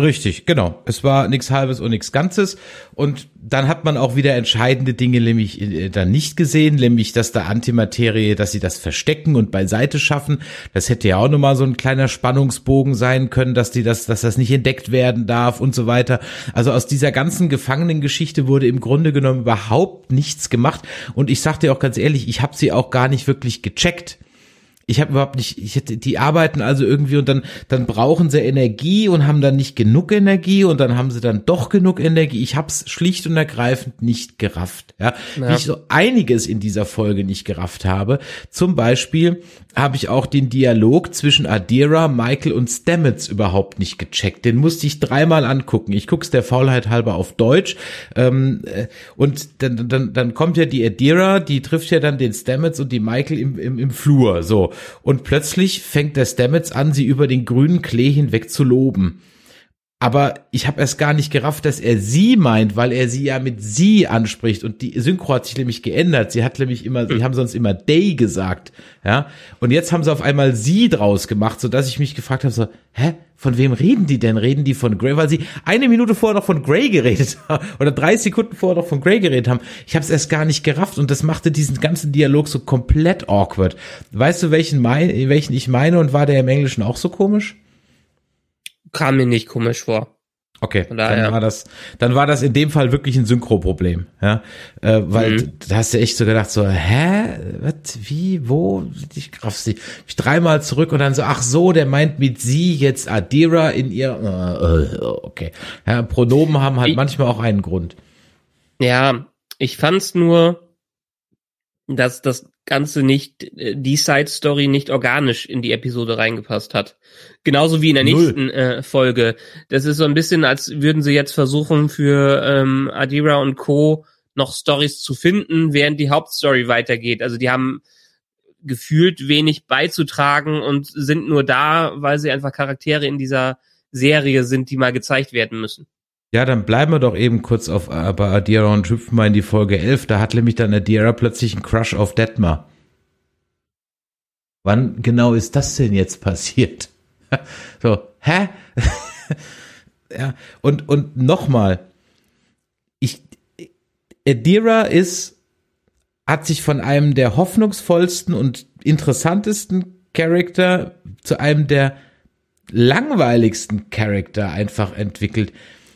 Richtig, genau. Es war nichts Halbes und nichts Ganzes. Und dann hat man auch wieder entscheidende Dinge nämlich äh, dann nicht gesehen, nämlich, dass da Antimaterie, dass sie das verstecken und beiseite schaffen. Das hätte ja auch nochmal so ein kleiner Spannungsbogen sein können, dass die das, dass das nicht entdeckt werden darf und so weiter. Also aus dieser ganzen Gefangenengeschichte wurde im Grunde genommen überhaupt nichts gemacht. Und ich sag dir auch ganz ehrlich, ich habe sie auch gar nicht wirklich gecheckt ich habe überhaupt nicht, ich hätte, die arbeiten also irgendwie und dann, dann brauchen sie Energie und haben dann nicht genug Energie und dann haben sie dann doch genug Energie. Ich habe es schlicht und ergreifend nicht gerafft. Ja, ja. wie ich so einiges in dieser Folge nicht gerafft habe. Zum Beispiel habe ich auch den Dialog zwischen Adira, Michael und Stamets überhaupt nicht gecheckt. Den musste ich dreimal angucken. Ich guck's der Faulheit halber auf Deutsch. Ähm, äh, und dann, dann, dann kommt ja die Adira, die trifft ja dann den Stamets und die Michael im, im, im Flur. So. Und plötzlich fängt der Stamets an, sie über den grünen Klee hinweg zu loben. Aber ich habe erst gar nicht gerafft, dass er sie meint, weil er sie ja mit sie anspricht und die Synchro hat sich nämlich geändert. Sie hat nämlich immer, sie haben sonst immer they gesagt, ja. Und jetzt haben sie auf einmal sie draus gemacht, so dass ich mich gefragt habe, so, hä, von wem reden die denn? Reden die von Grey? Weil sie eine Minute vorher noch von Grey geredet <laughs> haben oder drei Sekunden vorher noch von Grey geredet haben. Ich habe es erst gar nicht gerafft und das machte diesen ganzen Dialog so komplett awkward. Weißt du, welchen, mein, welchen ich meine und war der im Englischen auch so komisch? Kam mir nicht komisch vor. Okay, dann war das, dann war das in dem Fall wirklich ein Synchro-Problem, ja, äh, weil mhm. da hast du echt so gedacht so, hä, was, wie, wo, ich raff sie, ich dreimal zurück und dann so, ach so, der meint mit sie jetzt Adira in ihr, äh, äh okay, ja, Pronomen haben halt ich, manchmal auch einen Grund. Ja, ich fand's nur, dass das Ganze nicht, äh, die Side-Story nicht organisch in die Episode reingepasst hat. Genauso wie in der Null. nächsten äh, Folge. Das ist so ein bisschen, als würden sie jetzt versuchen, für ähm, Adira und Co. noch Stories zu finden, während die Hauptstory weitergeht. Also die haben gefühlt wenig beizutragen und sind nur da, weil sie einfach Charaktere in dieser Serie sind, die mal gezeigt werden müssen. Ja, dann bleiben wir doch eben kurz auf äh, bei Adira und hüpfen mal in die Folge 11. Da hat nämlich dann Adira plötzlich einen Crush auf Detmar. Wann genau ist das denn jetzt passiert? <laughs> so, hä? <laughs> ja, und, und nochmal. Ich, Adira ist, hat sich von einem der hoffnungsvollsten und interessantesten Charakter zu einem der langweiligsten Charakter einfach entwickelt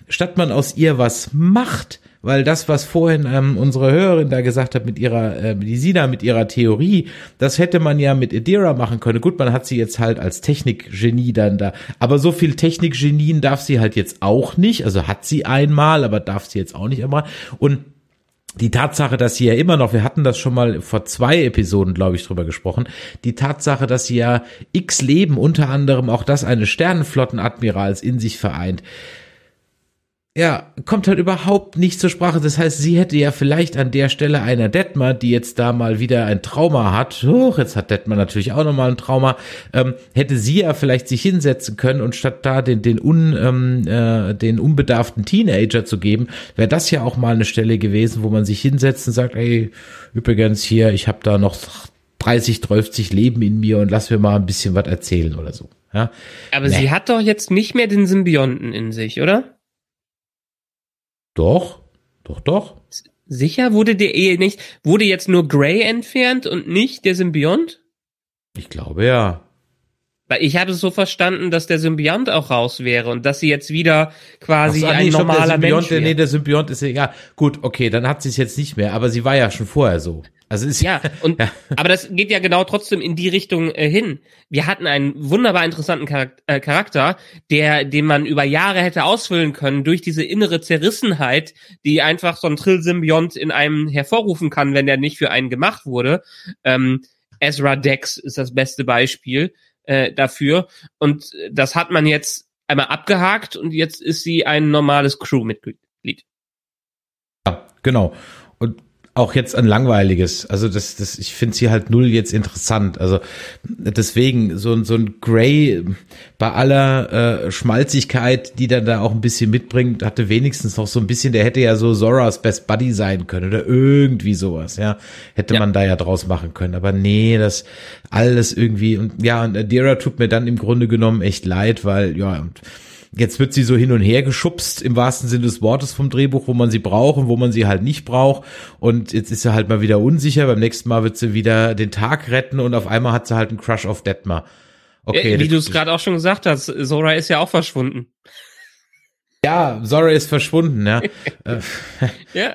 statt man aus ihr was macht, weil das, was vorhin ähm, unsere Hörerin da gesagt hat mit ihrer, äh, die Sina mit ihrer Theorie, das hätte man ja mit Edira machen können. Gut, man hat sie jetzt halt als Technikgenie dann da, aber so viel Technikgenien darf sie halt jetzt auch nicht. Also hat sie einmal, aber darf sie jetzt auch nicht einmal. Und die Tatsache, dass sie ja immer noch, wir hatten das schon mal vor zwei Episoden, glaube ich, drüber gesprochen, die Tatsache, dass sie ja x Leben, unter anderem auch das eines Sternenflottenadmirals in sich vereint, ja, kommt halt überhaupt nicht zur Sprache. Das heißt, sie hätte ja vielleicht an der Stelle einer Detmar, die jetzt da mal wieder ein Trauma hat, hoch, jetzt hat Detmar natürlich auch nochmal ein Trauma, ähm, hätte sie ja vielleicht sich hinsetzen können und statt da den, den, un, ähm, äh, den unbedarften Teenager zu geben, wäre das ja auch mal eine Stelle gewesen, wo man sich hinsetzt und sagt, ey, übrigens hier, ich habe da noch 30, 30 Leben in mir und lass mir mal ein bisschen was erzählen oder so. Ja? Aber nee. sie hat doch jetzt nicht mehr den Symbionten in sich, oder? Doch, doch, doch. Sicher wurde der Ehe nicht, wurde jetzt nur Grey entfernt und nicht der Symbiont? Ich glaube ja. Weil ich habe es so verstanden, dass der Symbiont auch raus wäre und dass sie jetzt wieder quasi so, ein nee, normaler stopp, der Mensch wäre. Nee, der Symbiont ist ja, gut, okay, dann hat sie es jetzt nicht mehr, aber sie war ja schon vorher so. Also ist ja und <laughs> ja. aber das geht ja genau trotzdem in die Richtung äh, hin. Wir hatten einen wunderbar interessanten Charakter, äh, Charakter, der den man über Jahre hätte ausfüllen können durch diese innere Zerrissenheit, die einfach so ein Trill-Symbiont in einem hervorrufen kann, wenn der nicht für einen gemacht wurde. Ähm, Ezra Dex ist das beste Beispiel äh, dafür und das hat man jetzt einmal abgehakt und jetzt ist sie ein normales Crewmitglied. Ja, genau. Auch jetzt ein langweiliges. Also das, das, ich finde sie halt null jetzt interessant. Also deswegen so, so ein Gray bei aller äh, Schmalzigkeit, die dann da auch ein bisschen mitbringt, hatte wenigstens noch so ein bisschen. Der hätte ja so Zoras Best Buddy sein können oder irgendwie sowas. Ja, hätte ja. man da ja draus machen können. Aber nee, das alles irgendwie und ja und Adira tut mir dann im Grunde genommen echt leid, weil ja und Jetzt wird sie so hin und her geschubst im wahrsten Sinne des Wortes vom Drehbuch, wo man sie braucht und wo man sie halt nicht braucht. Und jetzt ist sie halt mal wieder unsicher. Beim nächsten Mal wird sie wieder den Tag retten und auf einmal hat sie halt einen Crush auf Detmar. Okay. Ja, wie du es gerade auch schon gesagt hast, Zora ist ja auch verschwunden. Ja, Zora ist verschwunden, ja. <laughs> Äh, <laughs> ja.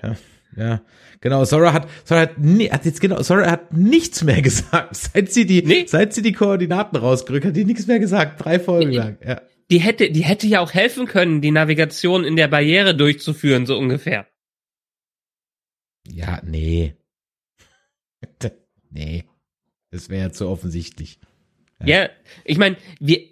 Ja, genau. Sora hat, Sora hat, nie, hat jetzt genau, Sora hat nichts mehr <laughs> gesagt. Seit sie die, Nee. seit sie die Koordinaten rausgerückt hat, hat die nichts mehr gesagt. Drei Folgen Nee. lang. Ja. Die hätte, die hätte ja auch helfen können, die Navigation in der Barriere durchzuführen, so ungefähr. Ja, nee. <laughs> nee. Das wäre ja zu offensichtlich. Ja, ich meine, wir,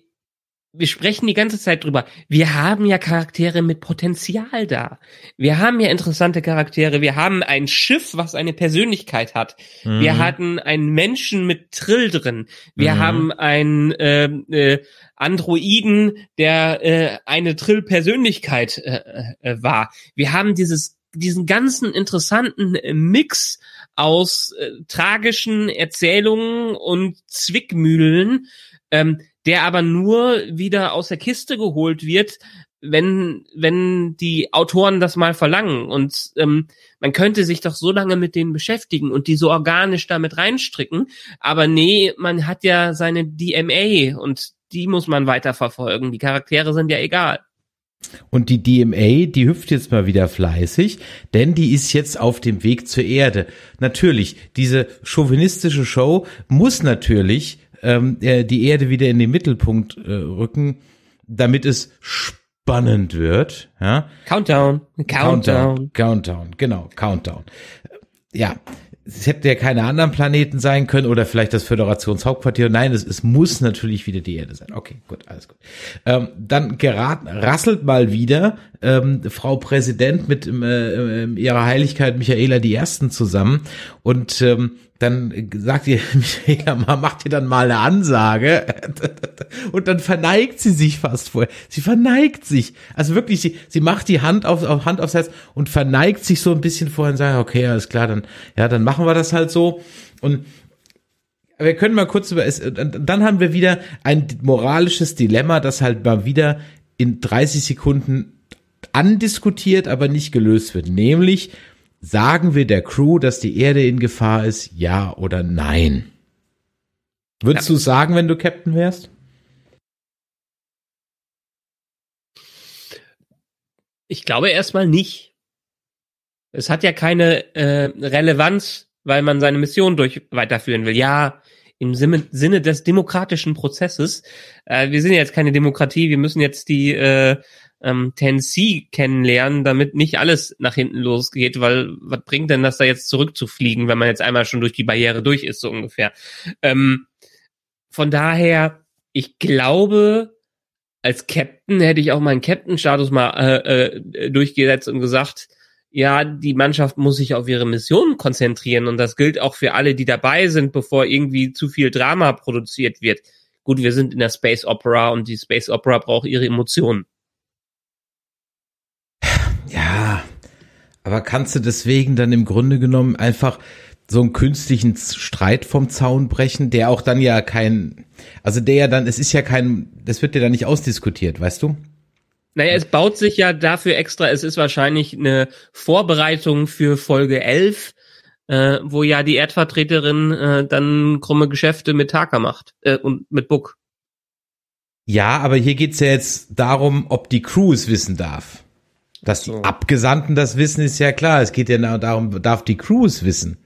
wir sprechen die ganze Zeit drüber. Wir haben ja Charaktere mit Potenzial da. Wir haben ja interessante Charaktere. Wir haben ein Schiff, was eine Persönlichkeit hat. Wir Mhm. hatten einen Menschen mit Trill drin. Wir Mhm. haben einen ähm, äh, Androiden, der äh, eine Trill-Persönlichkeit äh, äh, war. Wir haben dieses diesen ganzen interessanten äh, Mix aus äh, tragischen Erzählungen und Zwickmühlen, ähm, der aber nur wieder aus der Kiste geholt wird, wenn wenn die Autoren das mal verlangen und ähm, man könnte sich doch so lange mit denen beschäftigen und die so organisch damit reinstricken, aber nee, man hat ja seine DMA und die muss man weiterverfolgen. Die Charaktere sind ja egal. Und die DMA, die hüpft jetzt mal wieder fleißig, denn die ist jetzt auf dem Weg zur Erde. Natürlich, diese chauvinistische Show muss natürlich ähm, äh, die Erde wieder in den Mittelpunkt äh, rücken, damit es spannend wird. Ja? Countdown, Countdown. Countdown, Countdown, genau, Countdown. Ja, es hätte ja keine anderen Planeten sein können oder vielleicht das Föderationshauptquartier. Nein, es, es muss natürlich wieder die Erde sein. Okay, gut, alles gut. Ähm, dann geraten, rasselt mal wieder ähm, Frau Präsident mit äh, äh, ihrer Heiligkeit Michaela die Ersten zusammen und ähm, dann sagt ihr, <laughs> Michaela, ma- macht ihr dann mal eine Ansage <laughs> und dann verneigt sie sich fast vorher. Sie verneigt sich. Also wirklich, sie, sie macht die Hand auf, auf Hand aufs Herz und verneigt sich so ein bisschen vorher und sagt, okay, alles klar, dann, ja, dann machen wir das halt so. Und wir können mal kurz über es, dann haben wir wieder ein moralisches Dilemma, das halt mal wieder in 30 Sekunden andiskutiert, aber nicht gelöst wird. Nämlich, sagen wir der Crew, dass die Erde in Gefahr ist, ja oder nein? Würdest Ja. du sagen, wenn du Captain wärst? Ich glaube erstmal nicht. Es hat ja keine äh, Relevanz, weil man seine Mission durch weiterführen will. Ja, im Sinne, des demokratischen Prozesses. Äh, wir sind ja jetzt keine Demokratie, wir müssen jetzt die äh, ähm, Tennessee kennenlernen, damit nicht alles nach hinten losgeht, weil was bringt denn das da jetzt zurückzufliegen, wenn man jetzt einmal schon durch die Barriere durch ist, so ungefähr. Ähm, von daher, ich glaube, als Captain hätte ich auch meinen Captain-Status mal äh, äh, durchgesetzt und gesagt, ja, die Mannschaft muss sich auf ihre Mission konzentrieren und das gilt auch für alle, die dabei sind, bevor irgendwie zu viel Drama produziert wird. Gut, wir sind in der Space Opera und die Space Opera braucht ihre Emotionen. Ja, aber kannst du deswegen dann im Grunde genommen einfach so einen künstlichen Streit vom Zaun brechen, der auch dann ja kein, also der ja dann, es ist ja kein, das wird ja dann nicht ausdiskutiert, weißt du? Naja, es baut sich ja dafür extra, es ist wahrscheinlich eine Vorbereitung für Folge 11, äh, wo ja die Erdvertreterin äh, dann krumme Geschäfte mit Taka macht äh, und mit Book. Ja, aber hier geht's ja jetzt darum, ob die Crew es wissen darf. Dass So. die Abgesandten das wissen, ist ja klar. Es geht ja darum, darf die Crew es wissen.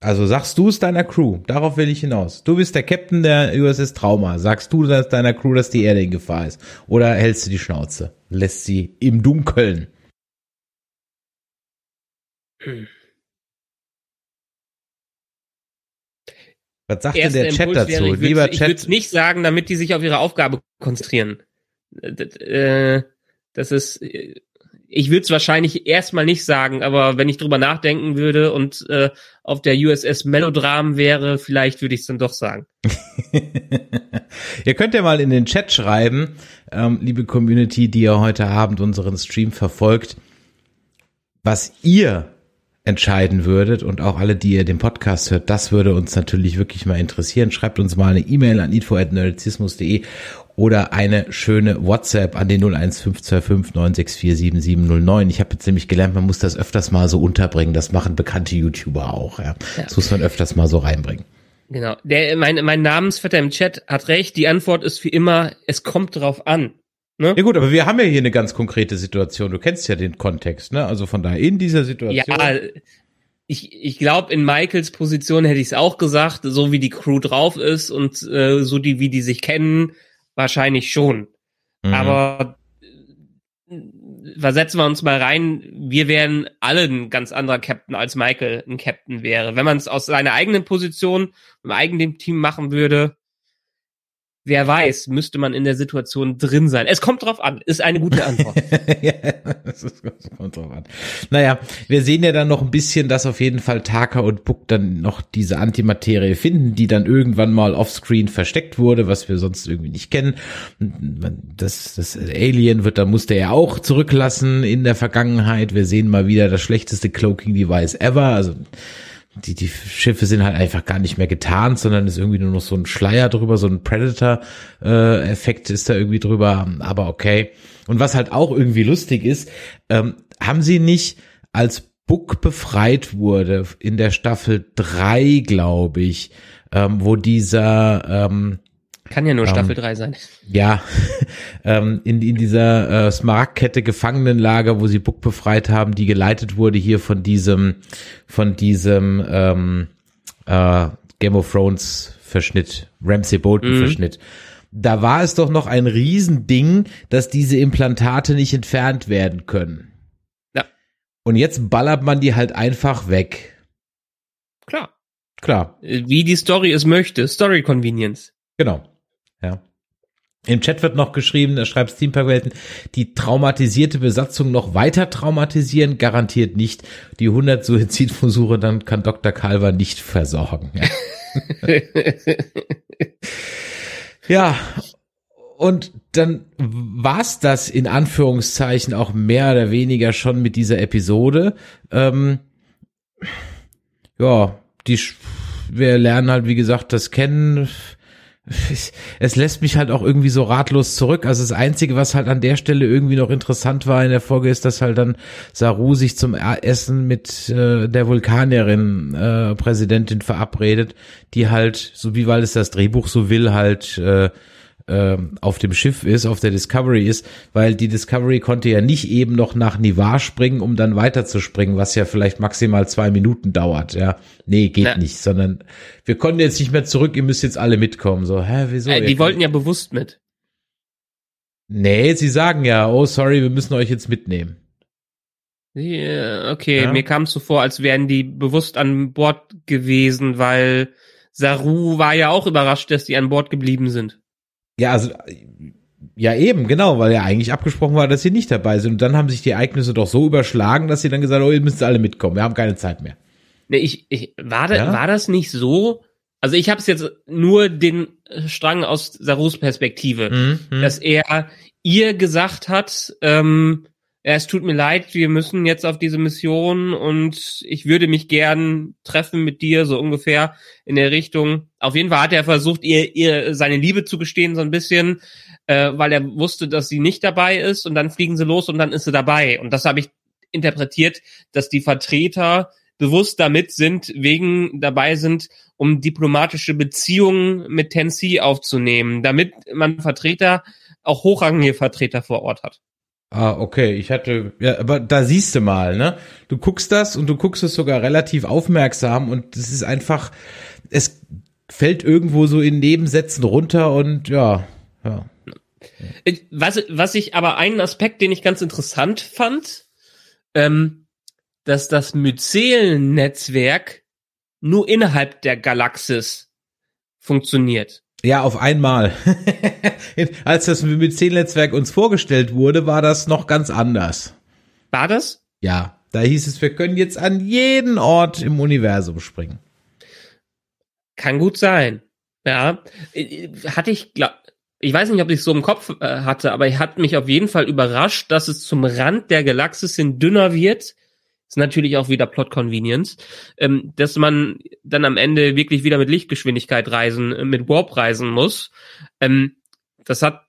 Also sagst du es deiner Crew, darauf will ich hinaus. Du bist der Captain der USS Trauma. Sagst du das deiner Crew, dass die Erde in Gefahr ist? Oder hältst du die Schnauze? Lässt sie im Dunkeln? Was sagt denn der Chat Impuls dazu? wäre, ich Lieber würd's- Ich würde es nicht sagen, damit die sich auf ihre Aufgabe konzentrieren. Äh, Das ist, ich würde es wahrscheinlich erstmal nicht sagen, aber wenn ich drüber nachdenken würde und äh, auf der USS Melodram wäre, vielleicht würde ich es dann doch sagen. <laughs> Ihr könnt ja mal in den Chat schreiben, ähm, liebe Community, die ihr heute Abend unseren Stream verfolgt, was ihr entscheiden würdet und auch alle, die ihr den Podcast hört, das würde uns natürlich wirklich mal interessieren. Schreibt uns mal eine E-Mail an info@nerdizismus.de oder eine schöne WhatsApp an den 01525 964 7709. Ich habe jetzt nämlich gelernt, man muss das öfters mal so unterbringen. Das machen bekannte YouTuber auch. Ja. Das muss man öfters mal so reinbringen. Genau. Der, mein, mein Namensvetter im Chat hat recht. Die Antwort ist wie immer, es kommt drauf an. Ne? Ja gut, aber wir haben ja hier eine ganz konkrete Situation. Du kennst ja den Kontext, ne? Also von daher in dieser Situation. Ja, ich, ich glaube, in Michaels Position hätte ich es auch gesagt, so wie die Crew drauf ist und äh, so die, wie die sich kennen, wahrscheinlich schon. Mhm. Aber äh, versetzen wir uns mal rein, wir wären alle ein ganz anderer Captain, als Michael ein Captain wäre. Wenn man es aus seiner eigenen Position, im eigenen Team machen würde, wer weiß, müsste man in der Situation drin sein. Es kommt drauf an, ist eine gute Antwort. <laughs> ja, das kommt drauf an. Naja, wir sehen ja dann noch ein bisschen, dass auf jeden Fall Taka und Book dann noch diese Antimaterie finden, die dann irgendwann mal offscreen versteckt wurde, was wir sonst irgendwie nicht kennen. Das, das Alien wird, da musste er auch zurücklassen in der Vergangenheit. Wir sehen mal wieder das schlechteste Cloaking Device ever. Also die, die Schiffe sind halt einfach gar nicht mehr getarnt, sondern ist irgendwie nur noch so ein Schleier drüber, so ein Predator-Effekt äh, ist da irgendwie drüber, aber okay. Und was halt auch irgendwie lustig ist, ähm, haben sie nicht, als Book befreit wurde, in der Staffel drei, glaube ich, ähm, wo dieser ähm, kann ja nur ähm, Staffel 3 sein. Ja, <laughs> ähm, in, in dieser äh, Smaragdkette Gefangenenlager, wo sie Buck befreit haben, die geleitet wurde hier von diesem, von diesem ähm, äh, Game of Thrones Verschnitt, Ramsey Bolton Mhm. Verschnitt. Da war es doch noch ein Riesending, dass diese Implantate nicht entfernt werden können. Ja. Und jetzt ballert man die halt einfach weg. Klar. Klar, Wie die Story es möchte. Story Convenience. Genau. Ja. Im Chat wird noch geschrieben, da schreibt Steampark-Welten, die traumatisierte Besatzung noch weiter traumatisieren, garantiert nicht. Die 100 Suizidversuche, dann kann Dr. Calver nicht versorgen. <laughs> Ja. Und dann war's das in Anführungszeichen auch mehr oder weniger schon mit dieser Episode. Ähm, ja, die, wir lernen halt, wie gesagt, das kennen es- <laughs> es lässt mich halt auch irgendwie so ratlos zurück. Also das Einzige, was halt an der Stelle irgendwie noch interessant war in der Folge, ist, dass halt dann Saru sich zum Essen mit äh, der Vulkanierin äh, Präsidentin verabredet, die halt, so wie weil es das Drehbuch so will, halt äh, ähm, auf dem Schiff ist, auf der Discovery ist, weil die Discovery konnte ja nicht eben noch nach Nivar springen, um dann weiterzuspringen, was ja vielleicht maximal zwei Minuten dauert, ja. Nee, geht Na. nicht, sondern wir konnten jetzt nicht mehr zurück, ihr müsst jetzt alle mitkommen, so, hä, wieso? äh, die wollten ja bewusst mit. Nee, sie sagen ja, oh, sorry, wir müssen euch jetzt mitnehmen. Ja, okay, Ja. mir kam es so vor, als wären die bewusst an Bord gewesen, weil Saru war ja auch überrascht, dass die an Bord geblieben sind. Ja, also, ja eben, genau, weil ja eigentlich abgesprochen war, dass sie nicht dabei sind. Und dann haben sich die Ereignisse doch so überschlagen, dass sie dann gesagt haben, oh, ihr müsst alle mitkommen, wir haben keine Zeit mehr. Nee, ich, ich war, da, Ja? war das nicht so? Also ich habe es jetzt nur den Strang aus Sarus Perspektive, Mhm. dass er ihr gesagt hat, ähm, es tut mir leid, wir müssen jetzt auf diese Mission und ich würde mich gern treffen mit dir, so ungefähr in der Richtung. Auf jeden Fall hat er versucht, ihr, ihr seine Liebe zu gestehen, so ein bisschen, äh, weil er wusste, dass sie nicht dabei ist und dann fliegen sie los und dann ist sie dabei. Und das habe ich interpretiert, dass die Vertreter bewusst damit sind, wegen dabei sind, um diplomatische Beziehungen mit Tennessee aufzunehmen, damit man Vertreter, auch hochrangige Vertreter vor Ort hat. Ah, okay. Ich hatte, ja, aber da siehst du mal, ne? Du guckst das und du guckst es sogar relativ aufmerksam und es ist einfach, es fällt irgendwo so in Nebensätzen runter und ja, ja. Was, was ich aber einen Aspekt, den ich ganz interessant fand, ähm, dass das Myzel-Netzwerk nur innerhalb der Galaxis funktioniert. Ja, auf einmal. <laughs> Als das mit Netzwerk uns vorgestellt wurde, war das noch ganz anders. War das? Ja, da hieß es, wir können jetzt an jeden Ort im Universum springen. Kann gut sein. Ja, hatte ich, glaub, ich weiß nicht, ob ich es so im Kopf äh, hatte, aber ich hat mich auf jeden Fall überrascht, dass es zum Rand der Galaxis hin dünner wird. Ist natürlich auch wieder Plot Convenience, ähm, dass man dann am Ende wirklich wieder mit Lichtgeschwindigkeit reisen, äh, mit Warp reisen muss. Ähm, das hat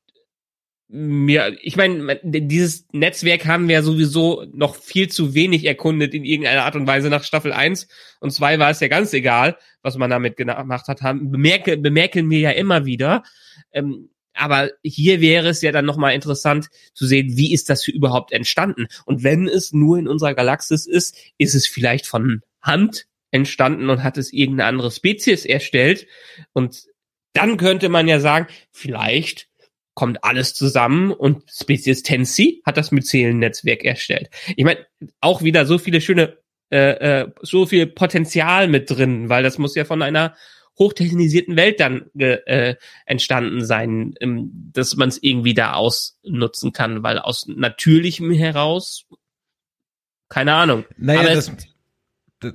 mir, ich meine, dieses Netzwerk haben wir ja sowieso noch viel zu wenig erkundet in irgendeiner Art und Weise nach Staffel 1 und 2 war es ja ganz egal, was man damit gemacht hat, haben, bemerke, bemerken wir ja immer wieder. Ähm, aber hier wäre es ja dann nochmal interessant zu sehen, wie ist das überhaupt entstanden? Und wenn es nur in unserer Galaxis ist, ist es vielleicht von Hand entstanden und hat es irgendeine andere Spezies erstellt. Und dann könnte man ja sagen, vielleicht kommt alles zusammen und Spezies Tensi hat das Myzelennetzwerk erstellt. Ich meine, auch wieder so viele schöne, äh, äh, so viel Potenzial mit drin, weil das muss ja von einer hochtechnisierten Welt dann äh, entstanden sein, ähm, dass man es irgendwie da ausnutzen kann, weil aus natürlichem heraus, keine Ahnung. Naja, Aber das,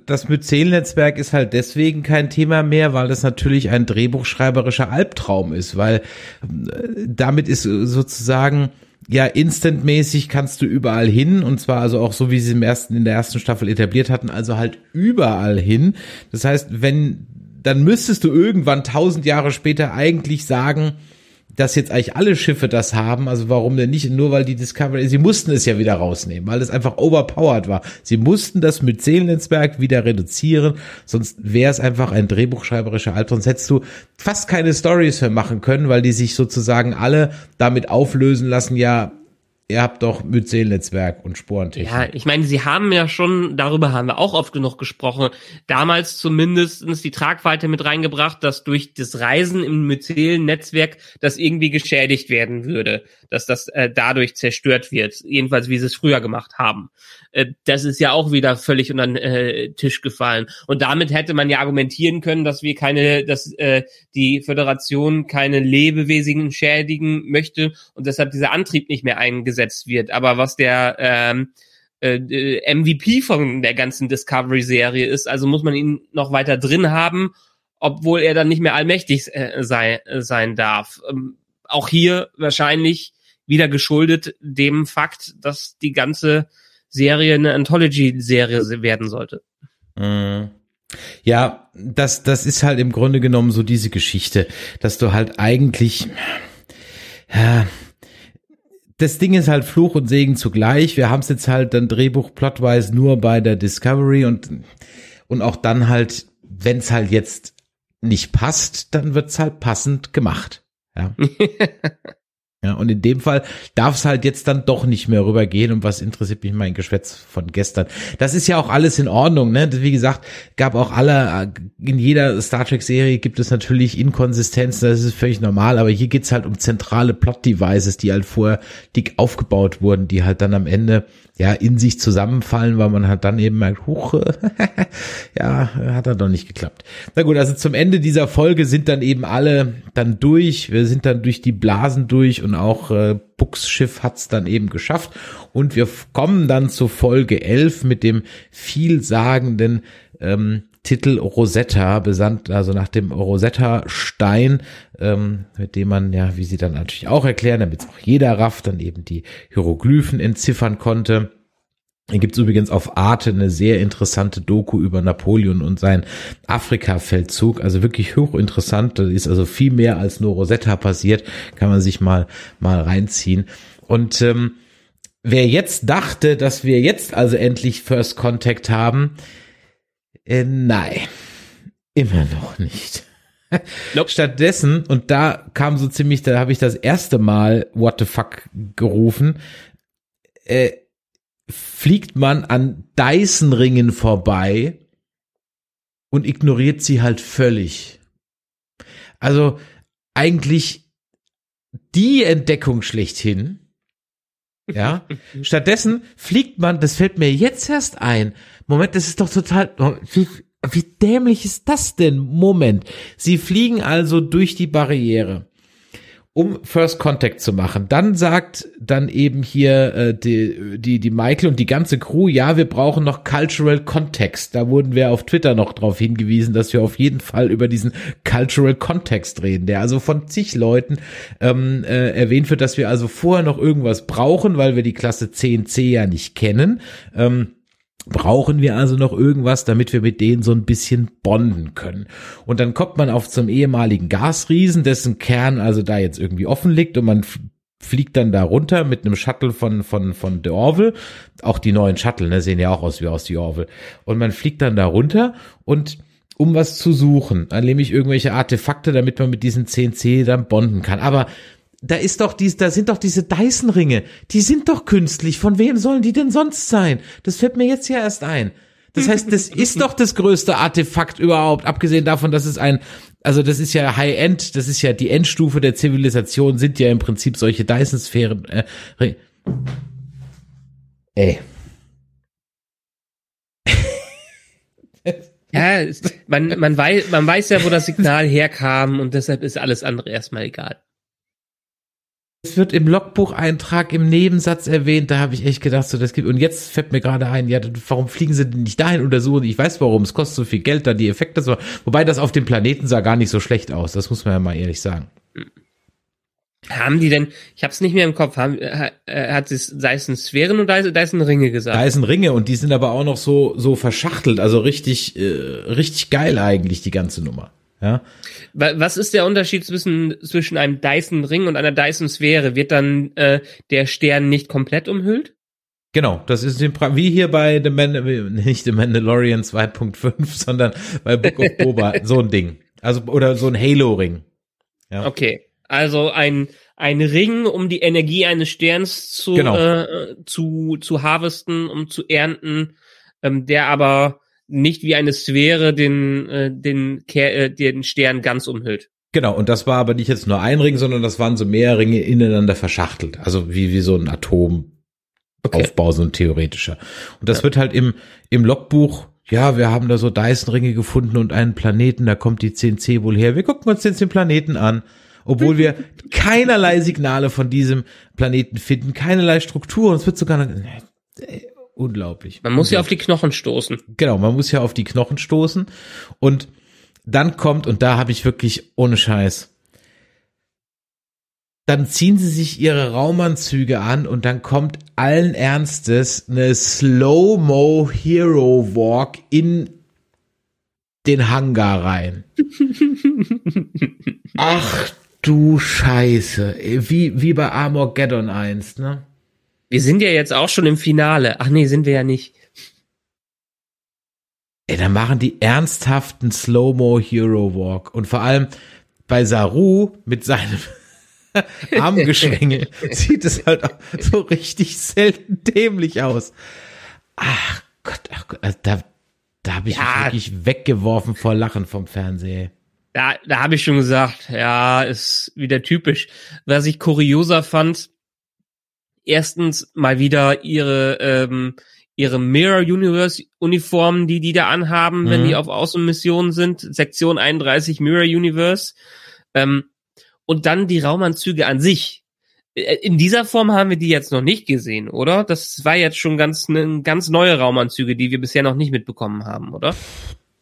das Myzel-Netzwerk ist halt deswegen kein Thema mehr, weil das natürlich ein drehbuchschreiberischer Albtraum ist, weil äh, damit ist sozusagen ja instantmäßig kannst du überall hin und zwar also auch so wie sie im ersten in der ersten Staffel etabliert hatten, also halt überall hin. Das heißt, wenn dann müsstest du irgendwann tausend Jahre später eigentlich sagen, dass jetzt eigentlich alle Schiffe das haben, also warum denn nicht? Nur weil die Discovery, sie mussten es ja wieder rausnehmen, weil es einfach overpowered war. Sie mussten das mit Seelennetzwerk wieder reduzieren, sonst wäre es einfach ein drehbuchschreiberischer Albtraum. Sonst hättest du fast keine Stories mehr machen können, weil die sich sozusagen alle damit auflösen lassen, ja, ihr habt doch Myzel-Netzwerk und Sporentechnik. Ja, ich meine, sie haben ja schon, darüber haben wir auch oft genug gesprochen, damals zumindestens die Tragweite mit reingebracht, dass durch das Reisen im Myzel-Netzwerk das irgendwie geschädigt werden würde, dass das äh, dadurch zerstört wird, jedenfalls wie sie es früher gemacht haben. Äh, das ist ja auch wieder völlig unter den äh, Tisch gefallen. Und damit hätte man ja argumentieren können, dass wir keine, dass äh, die Föderation keine Lebewesen schädigen möchte und deshalb dieser Antrieb nicht mehr eingesetzt eingesetzt wird. Aber was der ähm, äh, äh MVP von der ganzen Discovery-Serie ist, also muss man ihn noch weiter drin haben, obwohl er dann nicht mehr allmächtig äh, sei, sein darf. Ähm, auch hier wahrscheinlich wieder geschuldet dem Fakt, dass die ganze Serie eine Anthology-Serie werden sollte. Mhm. Ja, das, das ist halt im Grunde genommen so diese Geschichte, dass du halt eigentlich, ja, das Ding ist halt Fluch und Segen zugleich. Wir haben es jetzt halt dann Drehbuch plotwise nur bei der Discovery und und auch dann halt, wenn es halt jetzt nicht passt, dann wird's halt passend gemacht. Ja. <laughs> Ja, und in dem Fall darf es halt jetzt dann doch nicht mehr rübergehen. Und was interessiert mich mein Geschwätz von gestern? Das ist ja auch alles in Ordnung, ne? Wie gesagt, gab auch alle, in jeder Star Trek Serie gibt es natürlich Inkonsistenzen, das ist völlig normal, aber hier geht's halt um zentrale Plot-Devices, die halt vorher dick aufgebaut wurden, die halt dann am Ende ja in sich zusammenfallen, weil man halt dann eben merkt, huch, <laughs> ja, hat dann doch nicht geklappt. Na gut, also zum Ende dieser Folge sind dann eben alle dann durch, wir sind dann durch die Blasen durch und auch äh, Buchs Schiff hat's dann eben geschafft und wir kommen dann zur Folge 11 mit dem vielsagenden ähm, Titel Rosetta, besandt also nach dem Rosetta-Stein, ähm, mit dem man ja, wie sie dann natürlich auch erklären, damit es auch jeder rafft, dann eben die Hieroglyphen entziffern konnte. Hier gibt's übrigens auf Arte eine sehr interessante Doku über Napoleon und seinen Afrika-Feldzug. Also wirklich hochinteressant. Da ist also viel mehr als nur Rosetta passiert. Kann man sich mal, mal reinziehen. Und ähm, wer jetzt dachte, dass wir jetzt also endlich First Contact haben, äh, nein, immer noch nicht. Nope. Stattdessen, und da kam so ziemlich, da habe ich das erste Mal What the fuck gerufen, äh, fliegt man an Dyson-Ringen vorbei und ignoriert sie halt völlig. Also eigentlich die Entdeckung schlechthin. <laughs> Ja. Stattdessen fliegt man, das fällt mir jetzt erst ein, Moment, das ist doch total, wie, wie dämlich ist das denn? Moment. Sie fliegen also durch die Barriere, um First Contact zu machen. Dann sagt dann eben hier äh, die, die, die Michael und die ganze Crew, ja, wir brauchen noch Cultural Context. Da wurden wir auf Twitter noch darauf hingewiesen, dass wir auf jeden Fall über diesen Cultural Context reden, der also von zig Leuten ähm, äh, erwähnt wird, dass wir also vorher noch irgendwas brauchen, weil wir die Klasse 10c ja nicht kennen. Ähm, brauchen wir also noch irgendwas, damit wir mit denen so ein bisschen bonden können. Und dann kommt man auf zum ehemaligen Gasriesen, dessen Kern also da jetzt irgendwie offen liegt und man fliegt dann da runter mit einem Shuttle von, von, von The Orville. Auch die neuen Shuttle, ne, sehen ja auch aus wie aus The Orville. Und man fliegt dann da runter und um was zu suchen, nämlich irgendwelche Artefakte, damit man mit diesen CNC dann bonden kann. Aber da ist doch dies, da sind doch diese Dyson-Ringe. Die sind doch künstlich. Von wem sollen die denn sonst sein? Das fällt mir jetzt ja erst ein. Das heißt, das <laughs> ist doch das größte Artefakt überhaupt, abgesehen davon, dass es ein, also das ist ja High-End, das ist ja die Endstufe der Zivilisation, sind ja im Prinzip solche Dyson-Sphären. Äh, Ey. <laughs> Ja, man, man, weiß, man weiß ja, wo das Signal herkam und deshalb ist alles andere erstmal egal. Es wird im Logbucheintrag im Nebensatz erwähnt, da habe ich echt gedacht, so das gibt und jetzt fällt mir gerade ein, ja, warum fliegen sie denn nicht dahin untersuchen? Ich weiß warum, es kostet so viel Geld, da die Effekte so, wobei das auf dem Planeten sah gar nicht so schlecht aus, das muss man ja mal ehrlich sagen. Haben die denn, ich hab's nicht mehr im Kopf, haben, äh, äh, hat es Dyson Sphären und Dyson, Dyson Ringe gesagt? Da sind Ringe und die sind aber auch noch so so verschachtelt, also richtig äh, richtig geil eigentlich die ganze Nummer. Ja. Wa- Was ist der Unterschied zwischen, zwischen einem Dyson Ring und einer Dyson Sphäre? Wird dann äh, der Stern nicht komplett umhüllt? Genau, das ist wie hier bei The Man <laughs> nicht The Mandalorian 2.5, <laughs> sondern bei Book of Boba <laughs> so ein Ding. Also oder so ein Halo Ring. Ja. Okay, also ein ein Ring, um die Energie eines Sterns zu Genau. äh, zu zu harvesten, um zu ernten, ähm, der aber nicht wie eine Sphäre den äh, den Ker äh, den Stern ganz umhüllt. Genau, und das war aber nicht jetzt nur ein Ring, sondern das waren so mehr Ringe ineinander verschachtelt. Also wie, wie so ein Atomaufbau, so ein theoretischer. Und das wird halt im, im Logbuch, ja, wir haben da so Dyson-Ringe gefunden und einen Planeten, da kommt die 10C wohl her. Wir gucken uns jetzt den Planeten an. Obwohl wir <laughs> keinerlei Signale von diesem Planeten finden, keinerlei Struktur. Und es wird sogar, äh, unglaublich. Man muss ja auf die Knochen stoßen. Genau, man muss ja auf die Knochen stoßen. Und dann kommt, und da habe ich wirklich ohne Scheiß, dann ziehen sie sich ihre Raumanzüge an und dann kommt allen Ernstes eine Slow-Mo Hero Walk in den Hangar rein. <laughs> Ach du Scheiße. Wie, wie bei Armageddon 1, ne? Wir sind ja jetzt auch schon im Finale. Ach nee, sind wir ja nicht. Ey, da machen die ernsthaften Slow-Mo Hero Walk. Und vor allem bei Saru mit seinem <laughs> Armgeschwinge <laughs> sieht es halt so richtig selten dämlich aus. Ach Gott, ach Gott, also da, da habe ich mich Ja. wirklich weggeworfen vor Lachen vom Fernseher. Da, da habe ich schon gesagt, ja, ist wieder typisch. Was ich kurioser fand, erstens mal wieder ihre ähm, ihre Mirror Universe Uniformen, die die da anhaben, wenn Mhm. die auf Außenmissionen sind, Sektion 31 Mirror Universe. Ähm, und dann die Raumanzüge an sich. Äh, In dieser Form haben wir die jetzt noch nicht gesehen, oder? Das war jetzt schon ganz ne, ganz neue Raumanzüge, die wir bisher noch nicht mitbekommen haben, oder?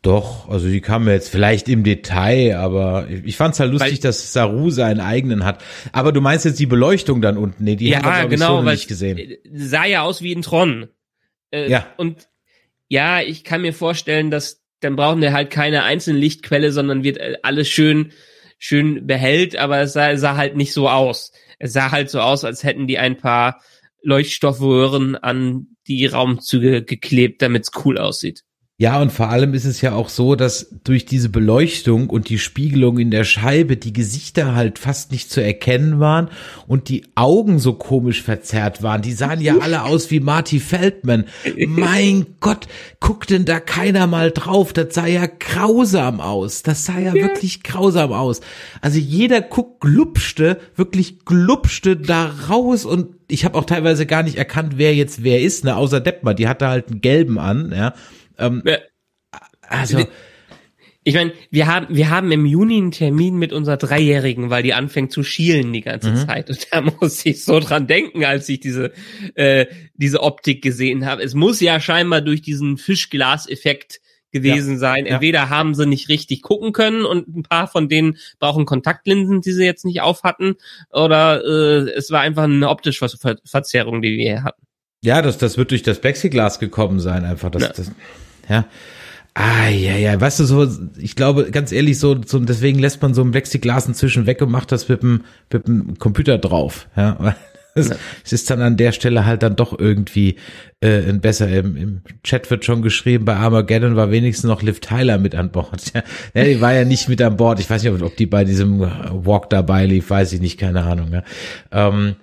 Doch, also die kamen jetzt vielleicht im Detail, aber ich fand's halt lustig, Weil- dass Saru seinen eigenen hat. Aber du meinst jetzt die Beleuchtung dann unten? Nee, die haben wir, ich, so nicht gesehen. äh, sah ja aus wie ein Tron. Äh, Ja. Und ja, ich kann mir vorstellen, dass dann brauchen wir halt keine einzelne Lichtquelle, sondern wird äh, alles schön schön behält, aber es sah, sah halt nicht so aus. Es sah halt so aus, als hätten die ein paar Leuchtstoffröhren an die Raumzüge geklebt, damit's cool aussieht. Ja, und vor allem ist es ja auch so, dass durch diese Beleuchtung und die Spiegelung in der Scheibe die Gesichter halt fast nicht zu erkennen waren und die Augen so komisch verzerrt waren. Die sahen ja alle aus wie Marty Feldman. Mein Gott, guckt denn da keiner mal drauf? Das sah ja grausam aus. Das sah ja, wirklich grausam aus. Also jeder guckt glupschte, wirklich glupschte da raus und ich habe auch teilweise gar nicht erkannt, wer jetzt wer ist, ne, außer Deppmer, die hatte halt einen gelben an, ja. Ähm, Ja. also, Ich meine, wir haben, wir haben im Juni einen Termin mit unserer Dreijährigen, weil die anfängt zu schielen die ganze Mhm. Zeit. Und da <laughs> muss ich so dran denken, als ich diese, äh, diese Optik gesehen habe. Es muss ja scheinbar durch diesen Fischglas-Effekt gewesen sein. Ja. Entweder haben sie nicht richtig gucken können und ein paar von denen brauchen Kontaktlinsen, die sie jetzt nicht auf hatten, oder äh, es war einfach eine optische Ver Verzerrung, die wir hier hatten. ja, das, das wird durch das Plexiglas gekommen sein, einfach. Das, Ja. das, ja. Ah, ja, ja, weißt du, so, ich glaube, ganz ehrlich, so, so, deswegen lässt man so ein Plexiglas inzwischen weg und macht das mit dem, mit dem Computer drauf, ja. <laughs> Es ist dann an der Stelle halt dann doch irgendwie äh, ein besser. Im, Im Chat wird schon geschrieben, bei Armageddon war wenigstens noch Liv Tyler mit an Bord. <laughs> Ja, ja, die war ja nicht mit an Bord. Ich weiß nicht, ob die bei diesem Walk dabei lief, weiß ich nicht, keine Ahnung. Ja, ähm,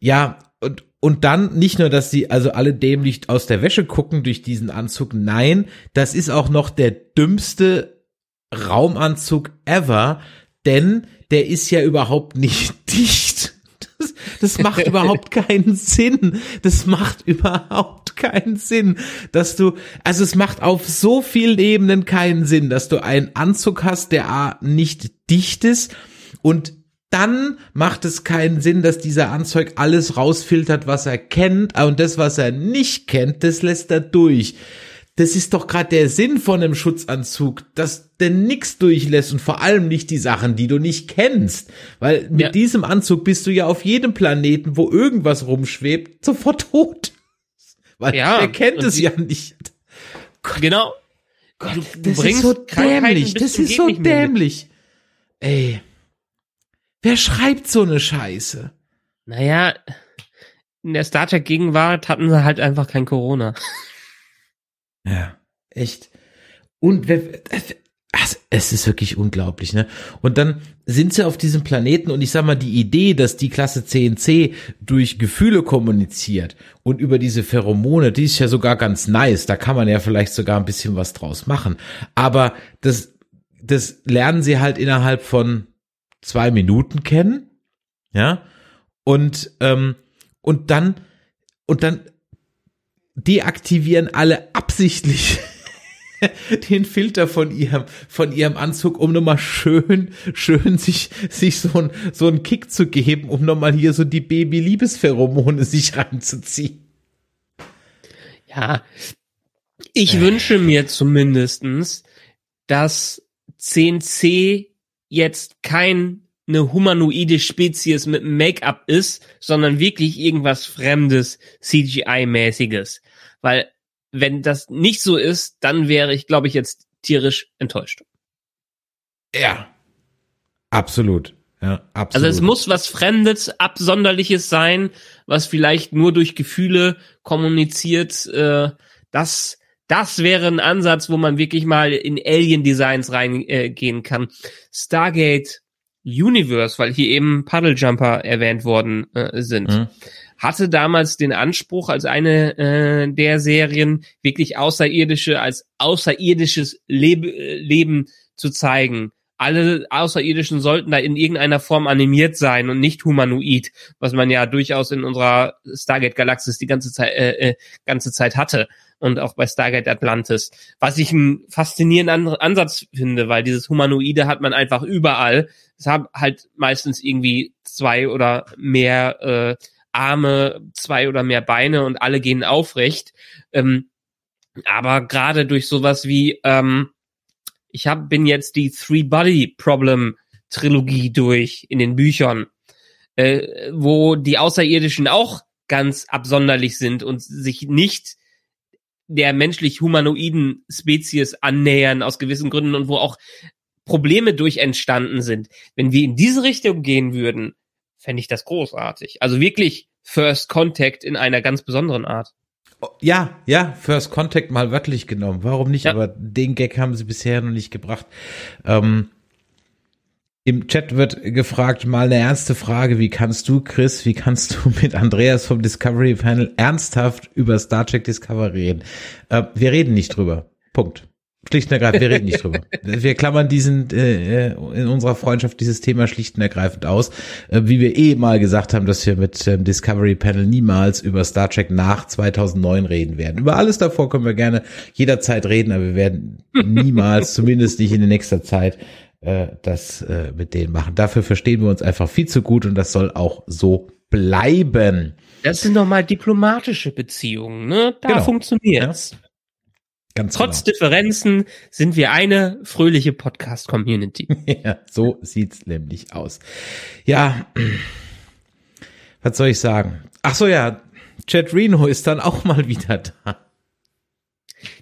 ja und, und dann nicht nur, dass sie also alle dämlich aus der Wäsche gucken durch diesen Anzug. Nein, das ist auch noch der dümmste Raumanzug ever, denn der ist ja überhaupt nicht <laughs> dicht. Das, das macht <laughs> überhaupt keinen Sinn. Das macht überhaupt keinen Sinn, dass du, also es macht auf so vielen Ebenen keinen Sinn, dass du einen Anzug hast, der A, nicht dicht ist und dann macht es keinen Sinn, dass dieser Anzug alles rausfiltert, was er kennt und das, was er nicht kennt, das lässt er durch. Das ist doch gerade der Sinn von einem Schutzanzug, dass der nix durchlässt und vor allem nicht die Sachen, die du nicht kennst. Weil mit ja. diesem Anzug bist du ja auf jedem Planeten, wo irgendwas rumschwebt, sofort tot. <laughs> Weil ja, der kennt es ja nicht. Gott, genau. Gott, das ist so dämlich. Das ist so dämlich. Ey. Wer schreibt so eine Scheiße? Naja, in der Star Trek Gegenwart hatten sie halt einfach kein Corona. Ja, echt. Und es ist wirklich unglaublich, ne? Und dann sind sie auf diesem Planeten und ich sag mal, die Idee, dass die Klasse CNC durch Gefühle kommuniziert und über diese Pheromone, die ist ja sogar ganz nice. Da kann man ja vielleicht sogar ein bisschen was draus machen. Aber das, das lernen sie halt innerhalb von zwei Minuten kennen, ja? Und, ähm, und dann, und dann deaktivieren alle absichtlich <laughs> den Filter von ihrem, von ihrem Anzug, um nochmal schön, schön sich, sich so ein, so ein Kick zu geben, um nochmal hier so die Baby-Liebespheromone sich reinzuziehen. Ja, ich wünsche mir zumindestens, dass CNC jetzt kein eine humanoide Spezies mit Make-up ist, sondern wirklich irgendwas Fremdes, CGI-mäßiges. Weil wenn das nicht so ist, dann wäre ich, glaube ich, jetzt tierisch enttäuscht. Ja. Absolut. Ja, absolut. Also es muss was Fremdes, Absonderliches sein, was vielleicht nur durch Gefühle kommuniziert. Äh, das, das wäre ein Ansatz, wo man wirklich mal in Alien-Designs reingehen äh, kann. Stargate Universe, weil hier eben Puddle Jumper erwähnt worden äh, sind. Mhm hatte damals den Anspruch, als eine äh, der Serien wirklich außerirdische, als außerirdisches Leb Leben zu zeigen. Alle Außerirdischen sollten da in irgendeiner Form animiert sein und nicht humanoid, was man ja durchaus in unserer Stargate Galaxis die ganze Zeit, äh, äh, ganze Zeit hatte und auch bei Stargate Atlantis. Was ich einen faszinierenden Ansatz finde, weil dieses Humanoide hat man einfach überall. Es haben halt meistens irgendwie zwei oder mehr äh, Arme, zwei oder mehr Beine und alle gehen aufrecht. Ähm, aber gerade durch sowas wie, ähm, ich hab, bin jetzt die Three-Body-Problem-Trilogie durch in den Büchern, äh, wo die Außerirdischen auch ganz absonderlich sind und sich nicht der menschlich-humanoiden Spezies annähern aus gewissen Gründen und wo auch Probleme durch entstanden sind. Wenn wir in diese Richtung gehen würden, fände ich das großartig. Also wirklich First Contact in einer ganz besonderen Art. Oh, ja, ja, First Contact mal wörtlich genommen. Warum nicht? Ja. Aber den Gag haben sie bisher noch nicht gebracht. Ähm, Im Chat wird gefragt, mal eine ernste Frage. Wie kannst du, Chris, wie kannst du mit Andreas vom Discovery Panel ernsthaft über Star Trek Discovery reden? Äh, wir reden nicht drüber. Punkt. Schlicht und ergreifend, wir reden nicht drüber. <laughs> Wir klammern diesen äh, in unserer Freundschaft dieses Thema schlicht und ergreifend aus, äh, wie wir eh mal gesagt haben, dass wir mit ähm, Discovery Panel niemals über Star Trek nach 2009 reden werden. Über alles davor können wir gerne jederzeit reden, aber wir werden <laughs> niemals, zumindest nicht in nächster Zeit, äh, das äh, mit denen machen. Dafür verstehen wir uns einfach viel zu gut und das soll auch so bleiben. Das sind nochmal diplomatische Beziehungen, ne? Da genau. funktioniert's. Ja. Ganz Trotz genau. Differenzen sind wir eine fröhliche Podcast-Community. <laughs> ja, so sieht's nämlich aus. Ja, was soll ich sagen? Ach so, ja, Chad Reno ist dann auch mal wieder da.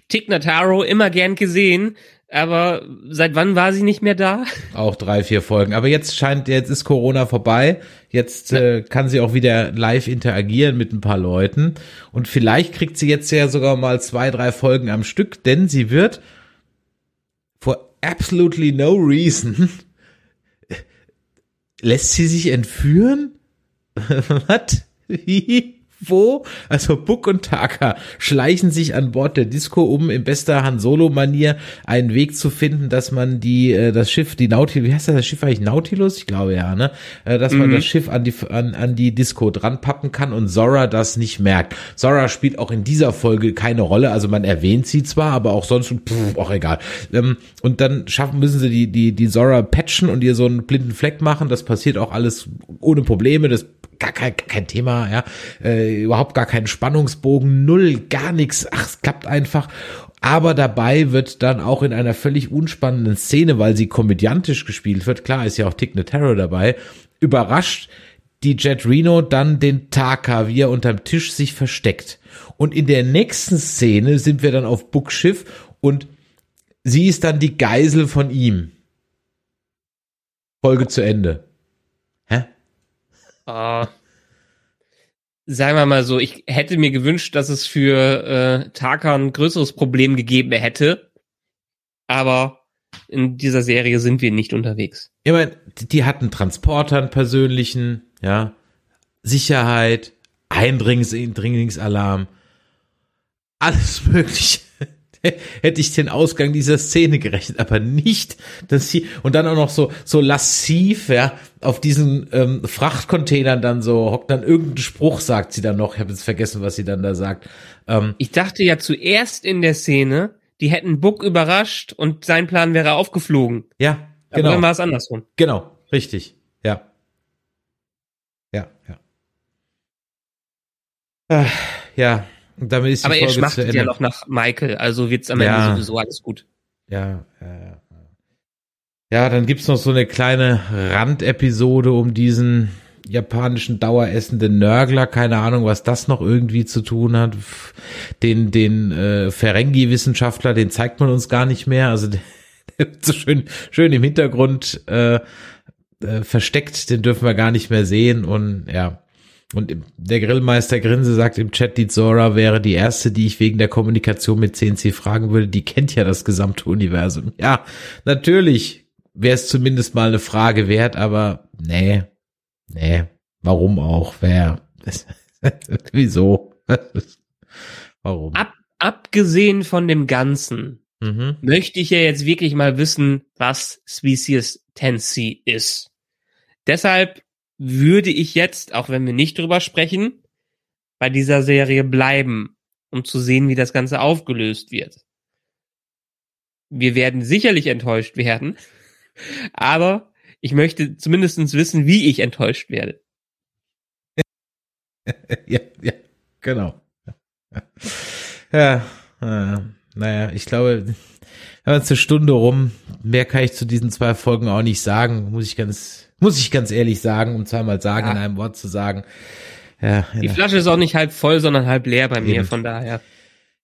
Tick Notaro immer gern gesehen, aber seit wann war sie nicht mehr da? Auch drei, vier Folgen. Aber jetzt scheint, jetzt ist Corona vorbei. Jetzt äh, kann sie auch wieder live interagieren mit ein paar Leuten. Und vielleicht kriegt sie jetzt ja sogar mal zwei, drei Folgen am Stück, denn sie wird for absolutely no reason <laughs> lässt sie sich entführen? <laughs> Was? Wie? Wo? Also Buck und Taka schleichen sich an Bord der Disco, um in bester Han Solo-Manier einen Weg zu finden, dass man die, äh, das Schiff, die Nautilus, wie heißt das, das Schiff eigentlich Nautilus? Ich glaube ja, ne? Äh, dass man mhm. das Schiff an die, an, an die Disco dran pappen kann und Zora das nicht merkt. Zora spielt auch in dieser Folge keine Rolle, also man erwähnt sie zwar, aber auch sonst, pff, auch egal. Ähm, und dann schaffen, müssen sie die, die, die Zora patchen und ihr so einen blinden Fleck machen. Das passiert auch alles ohne Probleme. Das gar kein, kein Thema, ja, äh, überhaupt gar keinen Spannungsbogen, null, gar nichts, ach, es klappt einfach. Aber dabei wird dann auch in einer völlig unspannenden Szene, weil sie komödiantisch gespielt wird, klar ist ja auch Tick Terror dabei, überrascht die Jet Reno dann den Taka, wie er unterm Tisch sich versteckt. Und in der nächsten Szene sind wir dann auf Buckschiff und sie ist dann die Geisel von ihm. Folge zu Ende. Uh, sagen wir mal so, ich hätte mir gewünscht, dass es für äh, Taka ein größeres Problem gegeben hätte. Aber in dieser Serie sind wir nicht unterwegs. Ich meine, die hatten Transporter, einen persönlichen, ja, Sicherheit, Eindringlingsalarm, alles <laughs> mögliche. <laughs> hätte ich den Ausgang dieser Szene gerechnet, aber nicht, dass sie und dann auch noch so so lassiv, ja, auf diesen ähm, Frachtcontainern dann so hockt dann irgendein Spruch sagt sie dann noch, ich habe jetzt vergessen, was sie dann da sagt. Ähm, ich dachte ja zuerst in der Szene, die hätten Buck überrascht und sein Plan wäre aufgeflogen. Ja, genau. Aber dann war es andersrum. Genau, richtig. Ja. Ja, ja. Äh, ja, damit ist die Aber Folge er schmachtet ja noch nach Michael, also wird's am ja. Ende sowieso alles gut. Ja, ja, ja. Ja, dann gibt's noch so eine kleine Randepisode um diesen japanischen daueressenden Nörgler, keine Ahnung, was das noch irgendwie zu tun hat. Den, den äh, Ferengi-Wissenschaftler, den zeigt man uns gar nicht mehr. Also <laughs> der, der wird so schön, schön im Hintergrund äh, äh, versteckt, den dürfen wir gar nicht mehr sehen. Und ja, und der Grillmeister Grinse sagt im Chat, die Zora wäre die erste, die ich wegen der Kommunikation mit CNC fragen würde. Die kennt ja das gesamte Universum. Ja, natürlich wäre es zumindest mal eine Frage wert, aber nee, nee, warum auch? Wer? <laughs> Wieso? <laughs> warum? Ab, abgesehen von dem Ganzen mhm. möchte ich ja jetzt wirklich mal wissen, was Species Tensi ist. Deshalb würde ich jetzt, auch wenn wir nicht drüber sprechen, bei dieser Serie bleiben, um zu sehen, wie das Ganze aufgelöst wird. Wir werden sicherlich enttäuscht werden, <laughs> aber ich möchte zumindestens wissen, wie ich enttäuscht werde. <laughs> ja, ja, genau. Ja, äh, naja, ich glaube, wir haben jetzt eine Stunde rum. Mehr kann ich zu diesen zwei Folgen auch nicht sagen, muss ich ganz muss ich ganz ehrlich sagen, um zweimal sagen, ja. in einem Wort zu sagen. Ja, Die Flasche ist auch nicht halb voll, sondern halb leer bei mir, Eben. von daher.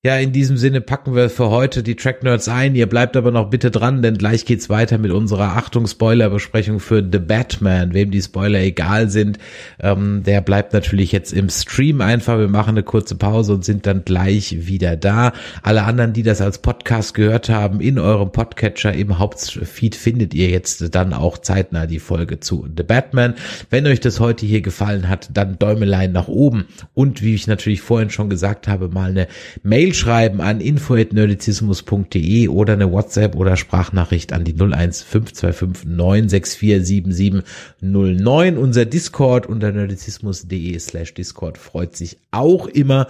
Ja, in diesem Sinne packen wir für heute die Track Nerds ein. Ihr bleibt aber noch bitte dran, denn gleich geht's weiter mit unserer Achtung Spoiler-Besprechung für The Batman. Wem die Spoiler egal sind, ähm, der bleibt natürlich jetzt im Stream einfach. Wir machen eine kurze Pause und sind dann gleich wieder da. Alle anderen, die das als Podcast gehört haben, in eurem Podcatcher im Hauptfeed findet ihr jetzt dann auch zeitnah die Folge zu The Batman. Wenn euch das heute hier gefallen hat, dann Däumelein nach oben und wie ich natürlich vorhin schon gesagt habe, mal eine Mail Mail schreiben an info@nerdizismus.de oder eine WhatsApp oder Sprachnachricht an die 01525 964 7709. Unser Discord unter nerdizismus.de slash Discord freut sich auch immer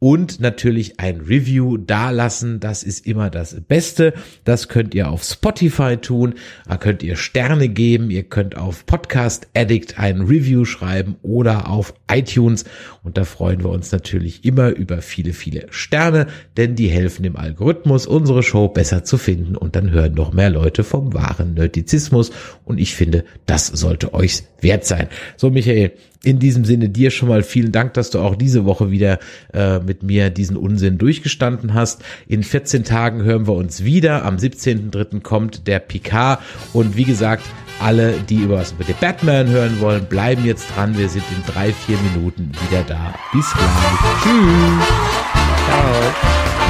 und natürlich ein Review dalassen. Das ist immer das Beste. Das könnt ihr auf Spotify tun. Da könnt ihr Sterne geben. Ihr könnt auf Podcast Addict ein Review schreiben oder auf iTunes. Und da freuen wir uns natürlich immer über viele, viele Sterne, denn die helfen dem Algorithmus, unsere Show besser zu finden. Und dann hören noch mehr Leute vom wahren Nerdizismus. Und ich finde, das sollte euch wert sein. So, Michael, In diesem Sinne dir schon mal vielen Dank, dass du auch diese Woche wieder äh, mit mir diesen Unsinn durchgestanden hast. In 14 Tagen hören wir uns wieder. Am 17.3. kommt der Picard. Und wie gesagt, alle, die über was über den Batman hören wollen, bleiben jetzt dran. Wir sind in drei, vier Minuten wieder da. Bis gleich. Tschüss. Ciao.